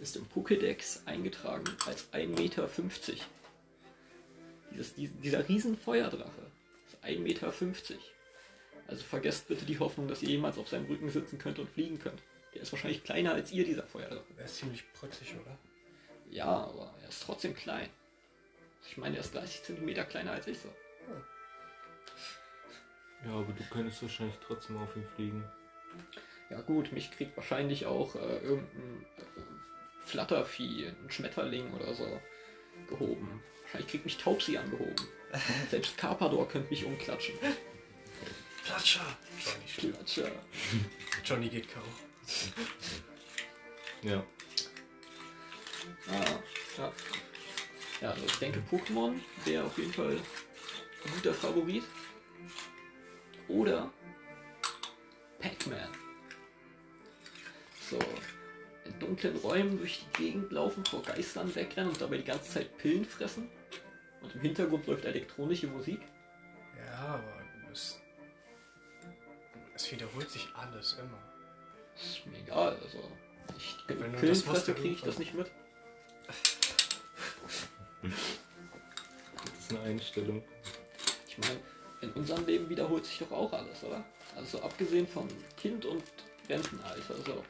ist im Pokédex eingetragen als 1,50 Meter. Dieses, dies- dieser riesen Feuerdrache ist 1,50 Meter. Also vergesst bitte die Hoffnung, dass ihr jemals auf seinem Rücken sitzen könnt und fliegen könnt. Der ist wahrscheinlich kleiner als ihr, dieser Feuerdrache. Er ist ziemlich protzig, oder? Ja, aber er ist trotzdem klein. Ich meine, er ist 30 Zentimeter kleiner als ich so. Ja, aber du könntest wahrscheinlich trotzdem auf ihn fliegen. Ja gut, mich kriegt wahrscheinlich auch äh, irgendein äh, Flattervieh, ein Schmetterling oder so gehoben. Wahrscheinlich kriegt mich Taubsi angehoben. Selbst Carpador könnte mich umklatschen. Platscher! Johnny, stimmt. Klatscher. Johnny geht K.O. Ja. Ah, ja. Ja, also ich denke Pokémon wäre auf jeden Fall ein guter Favorit. Oder Pac-Man. So, in dunklen Räumen durch die Gegend laufen, vor Geistern wegrennen und dabei die ganze Zeit Pillen fressen. Und im Hintergrund läuft elektronische Musik. Ja, aber es, es wiederholt sich alles immer. Ist mir egal, also. Ich Wenn du das Muster kriege ich das nicht mit. Das ist eine Einstellung. Ich meine, in unserem Leben wiederholt sich doch auch alles, oder? Also abgesehen von Kind und Rentenalter. So,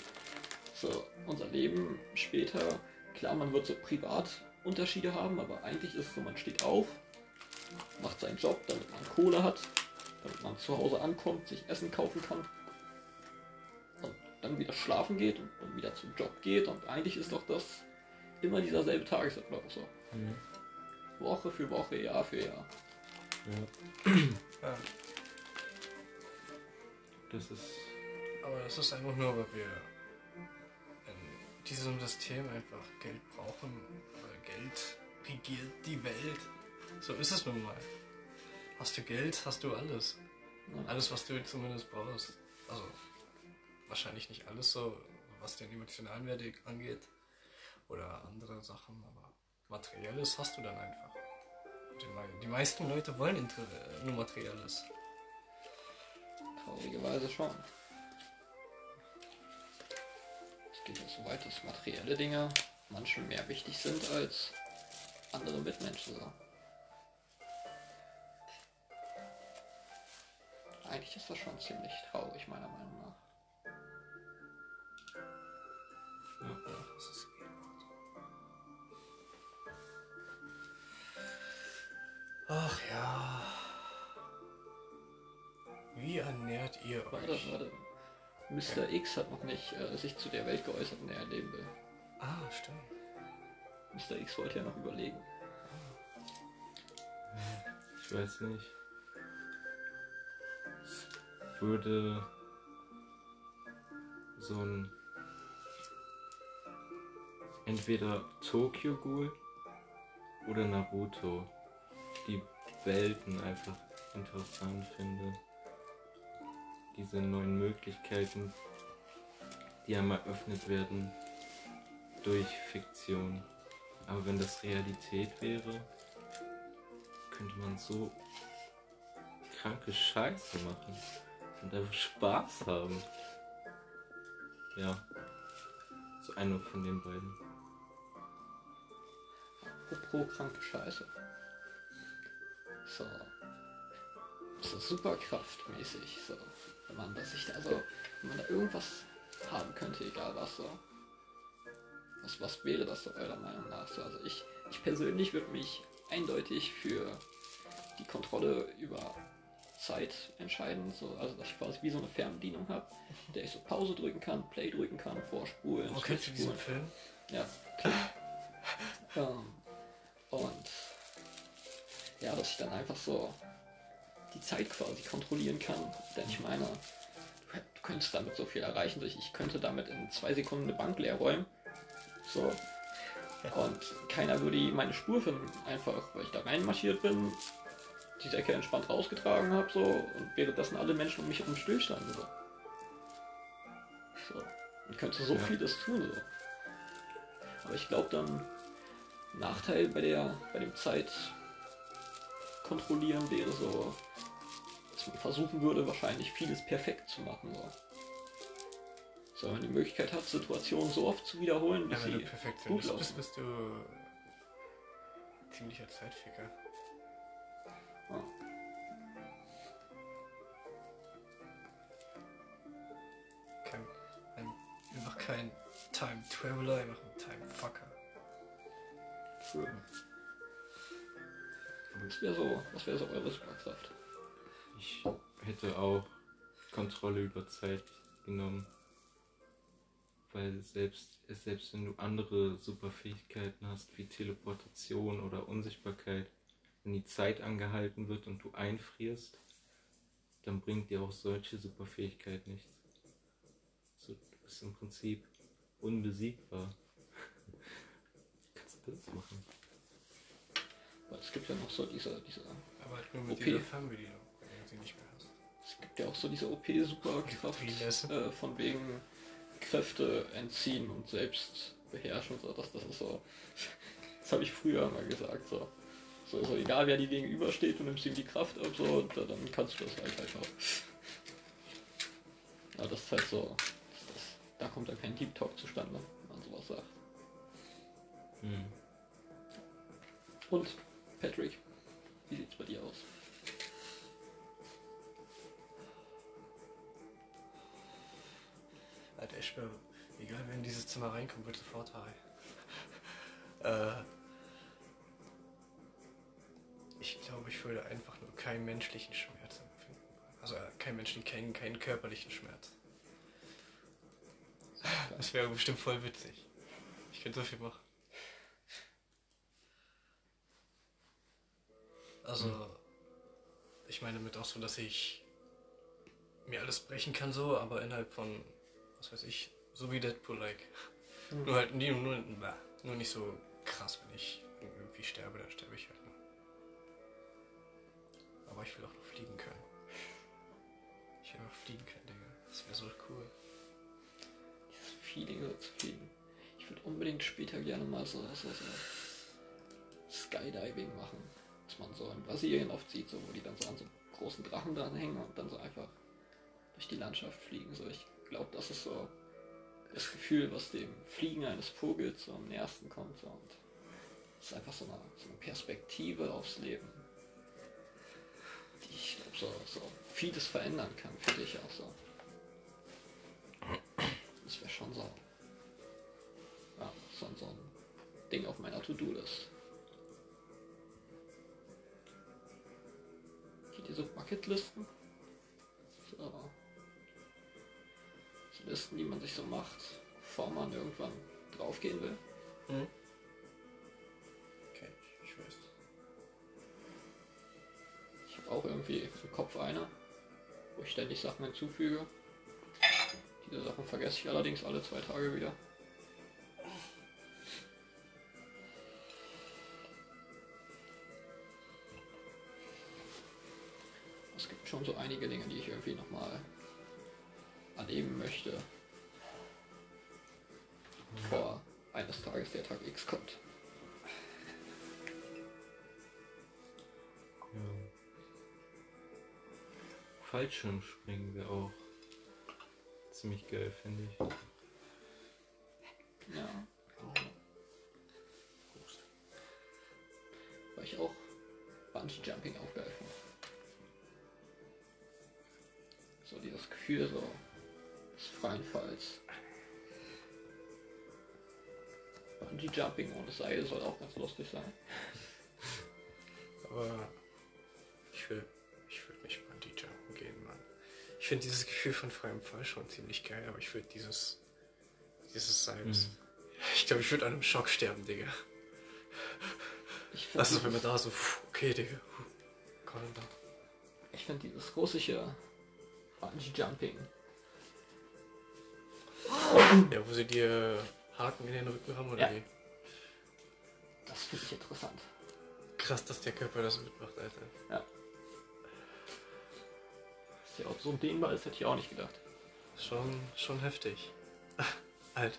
so unser Leben später, klar, man wird so privat Unterschiede haben, aber eigentlich ist es so, man steht auf, macht seinen Job, damit man Kohle hat, damit man zu Hause ankommt, sich Essen kaufen kann und dann wieder schlafen geht und dann wieder zum Job geht und eigentlich ist doch das immer dieser selbe Tagesablauf so. Mhm. Woche für Woche, Jahr für Jahr. Ja. Ja. Das ist. Aber das ist einfach nur, weil wir in diesem System einfach Geld brauchen. Geld regiert die Welt. So ist es nun mal. Hast du Geld, hast du alles. Alles, was du zumindest brauchst. Also, wahrscheinlich nicht alles so, was den emotionalen Wert angeht. Oder andere Sachen, aber Materielles hast du dann einfach. Die, mei- die meisten Leute wollen äh, nur Materielles. Traurigerweise schon. Es geht ja so weit, dass materielle Dinge manchen mehr wichtig sind als andere Mitmenschen. So. Eigentlich ist das schon ziemlich traurig, meiner Meinung nach. Ist Ach ja. Wie ernährt ihr Warte, euch? warte. Mr. X hat noch nicht äh, sich zu der Welt geäußert, in der er leben will. Ah, stimmt. Mr. X wollte ja noch überlegen. Ich weiß nicht. Ich würde so ein entweder Tokyo Ghoul oder Naruto. Die Welten einfach interessant finde. Diese neuen Möglichkeiten, die einem eröffnet werden durch Fiktion. Aber wenn das Realität wäre, könnte man so kranke Scheiße machen und einfach Spaß haben. Ja. So eine von den beiden. Apropos kranke Scheiße. So. So superkraftmäßig, so. Wenn man das sich da so, wenn man da irgendwas haben könnte, egal was so. Was, was wäre das so eurer Meinung nach so? Also ich, ich persönlich würde mich eindeutig für die Kontrolle über Zeit entscheiden. So, also dass ich quasi wie so eine Fernbedienung habe, der ich so Pause drücken kann, Play drücken kann, vorspulen. Wo kennst du diesen. Film? Ja, ähm, und ja, dass ich dann einfach so die Zeit quasi kontrollieren kann. Denn ich meine, du, könntest damit so viel erreichen. Ich, ich könnte damit in zwei Sekunden eine Bank leer räumen. So. Und keiner würde meine Spur finden, einfach weil ich da reinmarschiert bin, die Säcke entspannt rausgetragen habe, so, und währenddessen alle Menschen um mich herum stillstanden. So. so. Und könnte so Ja. vieles tun. So. Aber ich glaube dann, Nachteil bei der bei dem Zeit kontrollieren wäre so, dass man versuchen würde, wahrscheinlich vieles perfekt zu machen. So. So, wenn man die Möglichkeit hat, Situationen so oft zu wiederholen, bis Ja, wenn sie du perfekt gut findest, bist, laufen. bist du ziemlicher Zeitficker. Ja. Kein, ein, einfach kein Time Traveler, einfach ein Time Fucker. Schön. Was wäre so, was wäre so eure Superkraft? Ich hätte auch Kontrolle über Zeit genommen. Weil selbst, selbst wenn du andere Superfähigkeiten hast, wie Teleportation oder Unsichtbarkeit, wenn die Zeit angehalten wird und du einfrierst, dann bringt dir auch solche Superfähigkeit nichts. So, du bist im Prinzip unbesiegbar. Kannst du das machen? Weil es gibt ja noch so diese, diese Aber halt nur mit Okay. dieser Fernbedienung, wenn du sie nicht mehr hast. es gibt ja auch so diese OP-Superkraft äh, von wegen Kräfte entziehen und selbst beherrschen. So, das, das ist so. Das habe ich früher mal gesagt. So. So, so egal wer dir gegenübersteht, du nimmst ihm die Kraft ab, so, da, dann kannst du das halt einfach. Ja, das ist halt so. Das, das, da kommt dann kein Deep Talk zustande, wenn man sowas sagt. Hm. Und Patrick, wie sieht's bei dir aus? Ich schwöre, egal wer in dieses Zimmer reinkommt, wird sofort high. äh, ich glaube, ich würde einfach nur keinen menschlichen Schmerz empfinden. Also äh, keinen menschlichen, keinen, keinen körperlichen Schmerz. Das wäre bestimmt voll witzig. Ich könnte so viel machen. Also, ich meine damit auch so, dass ich mir alles brechen kann so, aber innerhalb von, was weiß ich, so wie Deadpool-like. Nur halt nie, nur, na, nur nicht so krass, wenn ich irgendwie sterbe, dann sterbe ich halt nur. Aber ich will auch noch fliegen können. Ich will noch fliegen können, Digga. Das wäre so cool. Dieses Feeling so zu fliegen. Ich würde unbedingt später gerne mal so, so, so Skydiving machen. Was man so in Brasilien oft sieht, so, wo die dann so an so großen Drachen dranhängen und dann so einfach durch die Landschaft fliegen. So, ich glaube, das ist so das Gefühl, was dem Fliegen eines Vogels so am nächsten kommt. So, und das ist einfach so eine, so eine Perspektive aufs Leben, die ich glaube, so, so vieles verändern kann für dich auch so. Das wäre schon so. Ja, so, so ein Ding auf meiner To-Do-List. Geht ihr so Bucketlisten? So. So Listen, die man sich so macht, bevor man irgendwann draufgehen will. Mhm. Okay, ich weiß. Ich habe auch irgendwie im Kopf eine, wo ich ständig Sachen hinzufüge. Diese Sachen vergesse ich allerdings alle zwei Tage wieder. schon so einige Dinge, die ich irgendwie nochmal erleben möchte. Vor eines Tages der Tag X kommt. Ja. Fallschirmspringen wäre auch ziemlich geil, finde ich. Ja. Weil ich auch Bungee Jumping auch geil finde. So dieses Gefühl so freien Falls. Bungee Jumping ohne Seil soll auch ganz lustig sein. Aber ich will, ich will nicht Bungee Jumpen gehen, Mann. Ich finde dieses Gefühl von freiem Fall schon ziemlich geil, aber ich würde dieses, dieses Seil. Mhm. Ich glaube, ich würde an einem Schock sterben, Digga. Ich finde Das ist, wenn man da so, okay, Digga. calm down. ich find dieses russische Bungee Jumping. Ja, wo sie dir Haken in den Rücken haben oder Ja. wie? Das finde ich interessant. Krass, dass der Körper das mitmacht, Alter. Dass der auch so dehnbar ist, hätte ich auch nicht gedacht. Schon, schon heftig. Alter.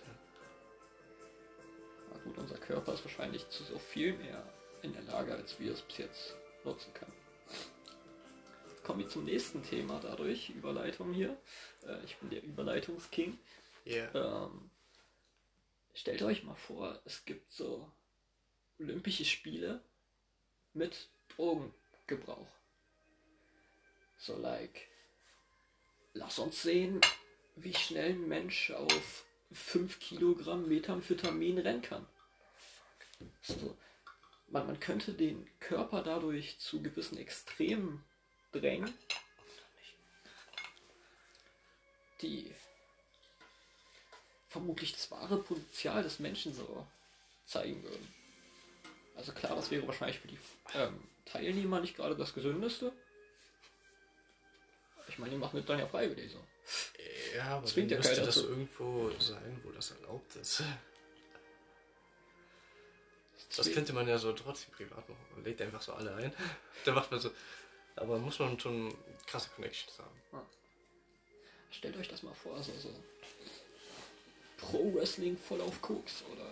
Na gut, unser Körper ist wahrscheinlich zu so viel mehr in der Lage, als wir es bis jetzt nutzen können. Jetzt kommen wir zum nächsten Thema dadurch, Überleitung hier. Äh, ich bin der Überleitungsking. Yeah. Ähm, stellt euch mal vor, es gibt so Olympische Spiele mit Drogengebrauch. So like, lass uns sehen, wie schnell ein Mensch auf 5 Kilogramm Methamphetamin rennen kann. So, man, man könnte den Körper dadurch zu gewissen Extremen drängen, die vermutlich das wahre Potenzial des Menschen so zeigen würden. Also klar, das wäre wahrscheinlich für die ähm, Teilnehmer nicht gerade das Gesündeste. Ich meine, die machen das dann ja freiwillig so. Ja, aber Zwingt dann ja müsste das zu. irgendwo sein, wo das erlaubt ist. Das könnte man ja so trotzdem privat machen. Man lädt einfach so alle ein. Dann macht man so. Aber muss man schon krasse Connections haben. Stellt euch das mal vor, so, so Pro-Wrestling voll auf Koks oder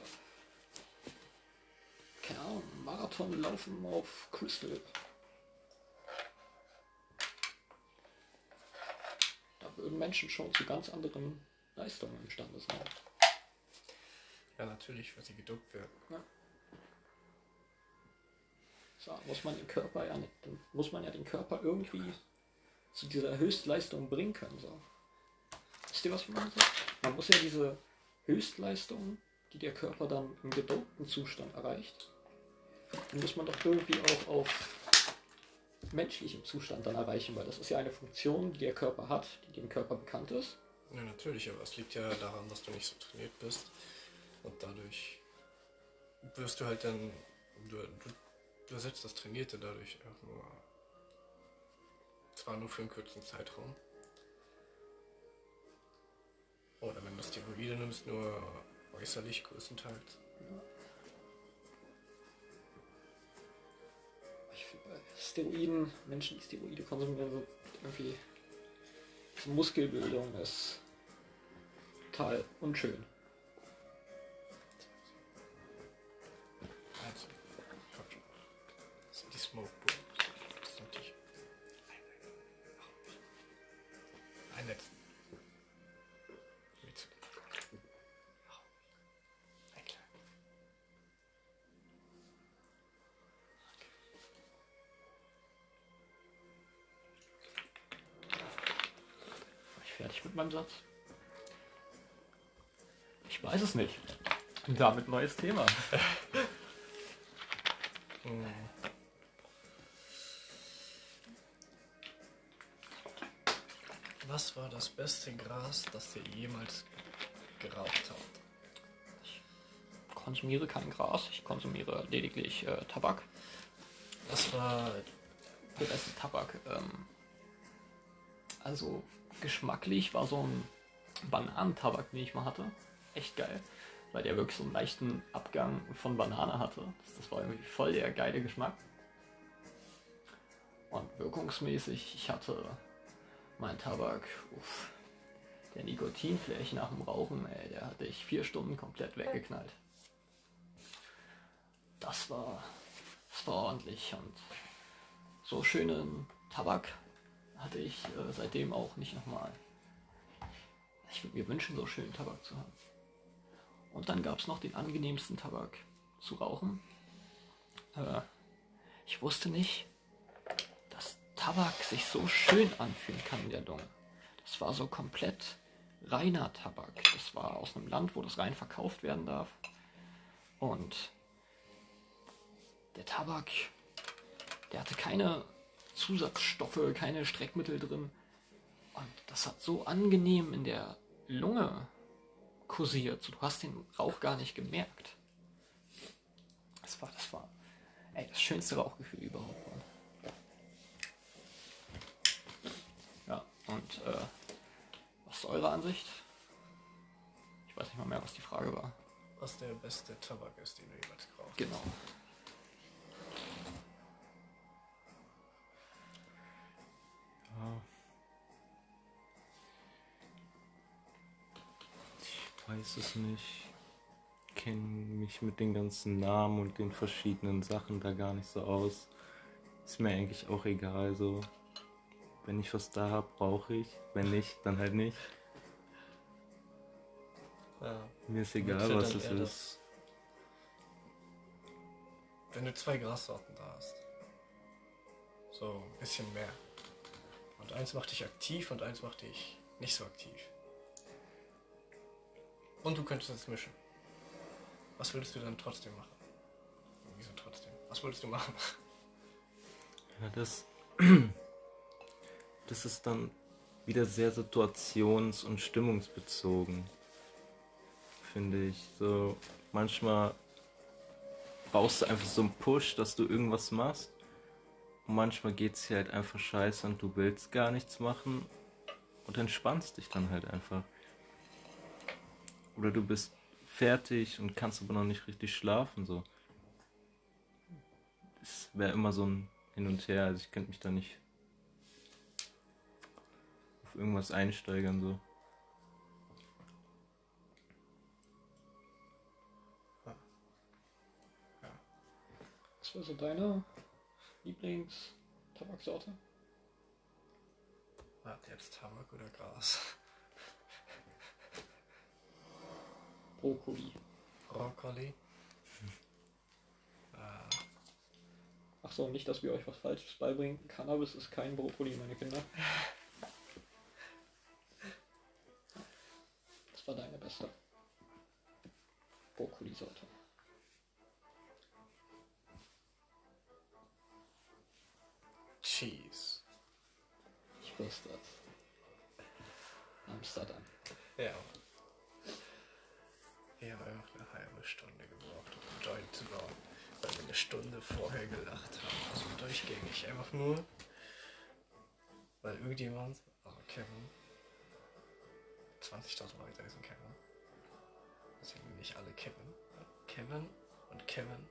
keine Ahnung, Marathon laufen auf Crystal. Da würden Menschen schon zu ganz anderen Leistungen imstande sein. Ja, natürlich, weil sie gedopt werden. So, muss man den Körper ja nicht, muss man ja den Körper irgendwie zu dieser Höchstleistung bringen können. So. Wisst ihr, was ich meine? Man muss ja diese Höchstleistung, die der Körper dann im gedopten Zustand erreicht, muss man doch irgendwie auch auf menschlichem Zustand dann erreichen, weil das ist ja eine Funktion, die der Körper hat, die dem Körper bekannt ist. Ja, natürlich, aber es liegt ja daran, dass du nicht so trainiert bist. Und dadurch wirst du halt dann. Du, du, du ersetzt das Trainierte dadurch auch nur. Zwar nur für einen kurzen Zeitraum. Oder wenn du Steroide nimmst, nur äußerlich größtenteils. Ich finde bei Steroiden, Menschen, die Steroide konsumieren, sind irgendwie Muskelbildung ist total unschön. Fertig mit meinem Satz? Ich weiß es nicht. Und damit neues Thema. Hm. Was war das beste Gras, das ihr jemals geraucht habt? Ich konsumiere kein Gras, ich konsumiere lediglich äh, Tabak. Das war. Der beste Tabak. Ähm, also geschmacklich war so ein Bananentabak, den ich mal hatte, echt geil. Weil der wirklich so einen leichten Abgang von Banane hatte. Das, das war irgendwie voll der geile Geschmack. Und wirkungsmäßig, ich hatte mein Tabak, uff, der Nikotinfläche nach dem Rauchen, ey, der hatte ich vier Stunden komplett weggeknallt. Das war, das war ordentlich und so schönen Tabak hatte ich äh, seitdem auch nicht nochmal. Ich würde mir wünschen, so schönen Tabak zu haben. Und dann gab es noch den angenehmsten Tabak zu rauchen. Äh, ich wusste nicht, dass Tabak sich so schön anfühlen kann in der Lunge. Das war so komplett reiner Tabak. Das war aus einem Land, wo das rein verkauft werden darf. Und der Tabak, der hatte keine Zusatzstoffe, keine Streckmittel drin. Und das hat so angenehm in der Lunge kursiert. Du hast den Rauch gar nicht gemerkt. Das war, das war, ey, das schönste Rauchgefühl überhaupt. Ja, und äh, was ist eure Ansicht? Ich weiß nicht mal mehr, was die Frage war. Was der beste Tabak ist, den du jemals geraucht Genau. Ja. Ich weiß es nicht. Kenne mich mit den ganzen Namen und den verschiedenen Sachen da gar nicht so aus. Ist mir eigentlich auch egal so. Wenn ich was da habe, brauche ich. Wenn nicht, dann halt nicht. Ja. Mir ist egal, du was es ist. das- Wenn du zwei Grassorten da hast. So ein bisschen mehr. Und eins macht dich aktiv und eins macht dich nicht so aktiv. Und du könntest es mischen. Was würdest du dann trotzdem machen? Wieso trotzdem? Was würdest du machen? Ja, das, das ist dann wieder sehr situations- und stimmungsbezogen, finde ich. So manchmal brauchst du einfach so einen Push, dass du irgendwas machst. Manchmal geht es dir halt einfach scheiße und du willst gar nichts machen und entspannst dich dann halt einfach. Oder du bist fertig und kannst aber noch nicht richtig schlafen, so. Es wäre immer so ein Hin und Her, also ich könnte mich da nicht auf irgendwas einsteigern, so. Was war so deine Lieblings-Tabaksorte? Wart jetzt Tabak oder Gras? Brokkoli. Brokkoli? äh, Ach so, nicht, dass wir euch was Falsches beibringen. Cannabis ist kein Brokkoli, meine Kinder. Das war deine beste Brokkoli-Sorte. Cheese. Ich wusste es. Amsterdam. Ja. Wir haben einfach eine halbe Stunde gebraucht, um einen Joint zu bauen, weil wir eine Stunde vorher gelacht haben. Also durchgängig. Einfach nur, weil irgendjemand, also Kevin, 20.000 Leute heißen Kevin. Deswegen nicht alle Kevin. Kevin und Kevin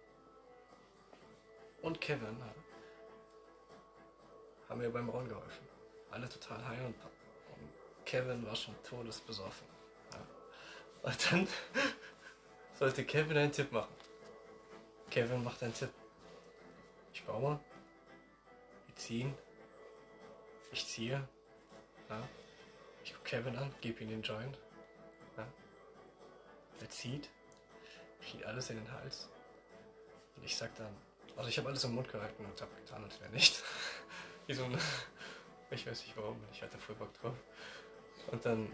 und Kevin ja, haben mir beim Bauen geholfen. Alle total heil und, und Kevin war schon todesbesoffen. Ja. Und dann sollte Kevin einen Tipp machen. Kevin macht einen Tipp. Ich baue. Wir ziehen. Ich ziehe. Ja. Ich gucke Kevin an, gebe ihm den Joint. Ja. Er zieht. Kriegt alles in den Hals. Und ich sag dann, also ich habe alles im Mund gehalten und habe getan, als wäre nicht. Wie so ich weiß nicht warum, ich hatte voll Bock drauf. Und dann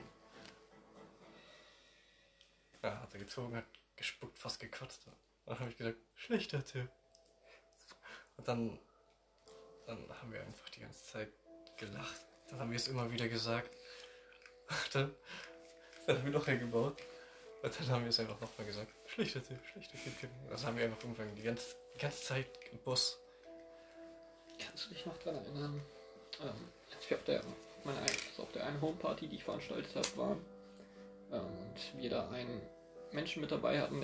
ja, hat er gezogen, hat gespuckt, fast gekotzt. Und dann habe ich gesagt, schlechter Tipp. Und dann, dann haben wir einfach die ganze Zeit gelacht. Dann haben wir es immer wieder gesagt. Dann, dann haben wir noch eingebaut. Und dann haben wir es einfach nochmal gesagt. Schlechter Tipp, schlechter Tipp. Das haben wir einfach irgendwann die ganze, die ganze Zeit im Bus. Kannst du dich noch daran erinnern, ähm, als wir auf der, meine, also auf der einen Homeparty, die ich veranstaltet habe, waren ähm, und wir da einen Menschen mit dabei hatten,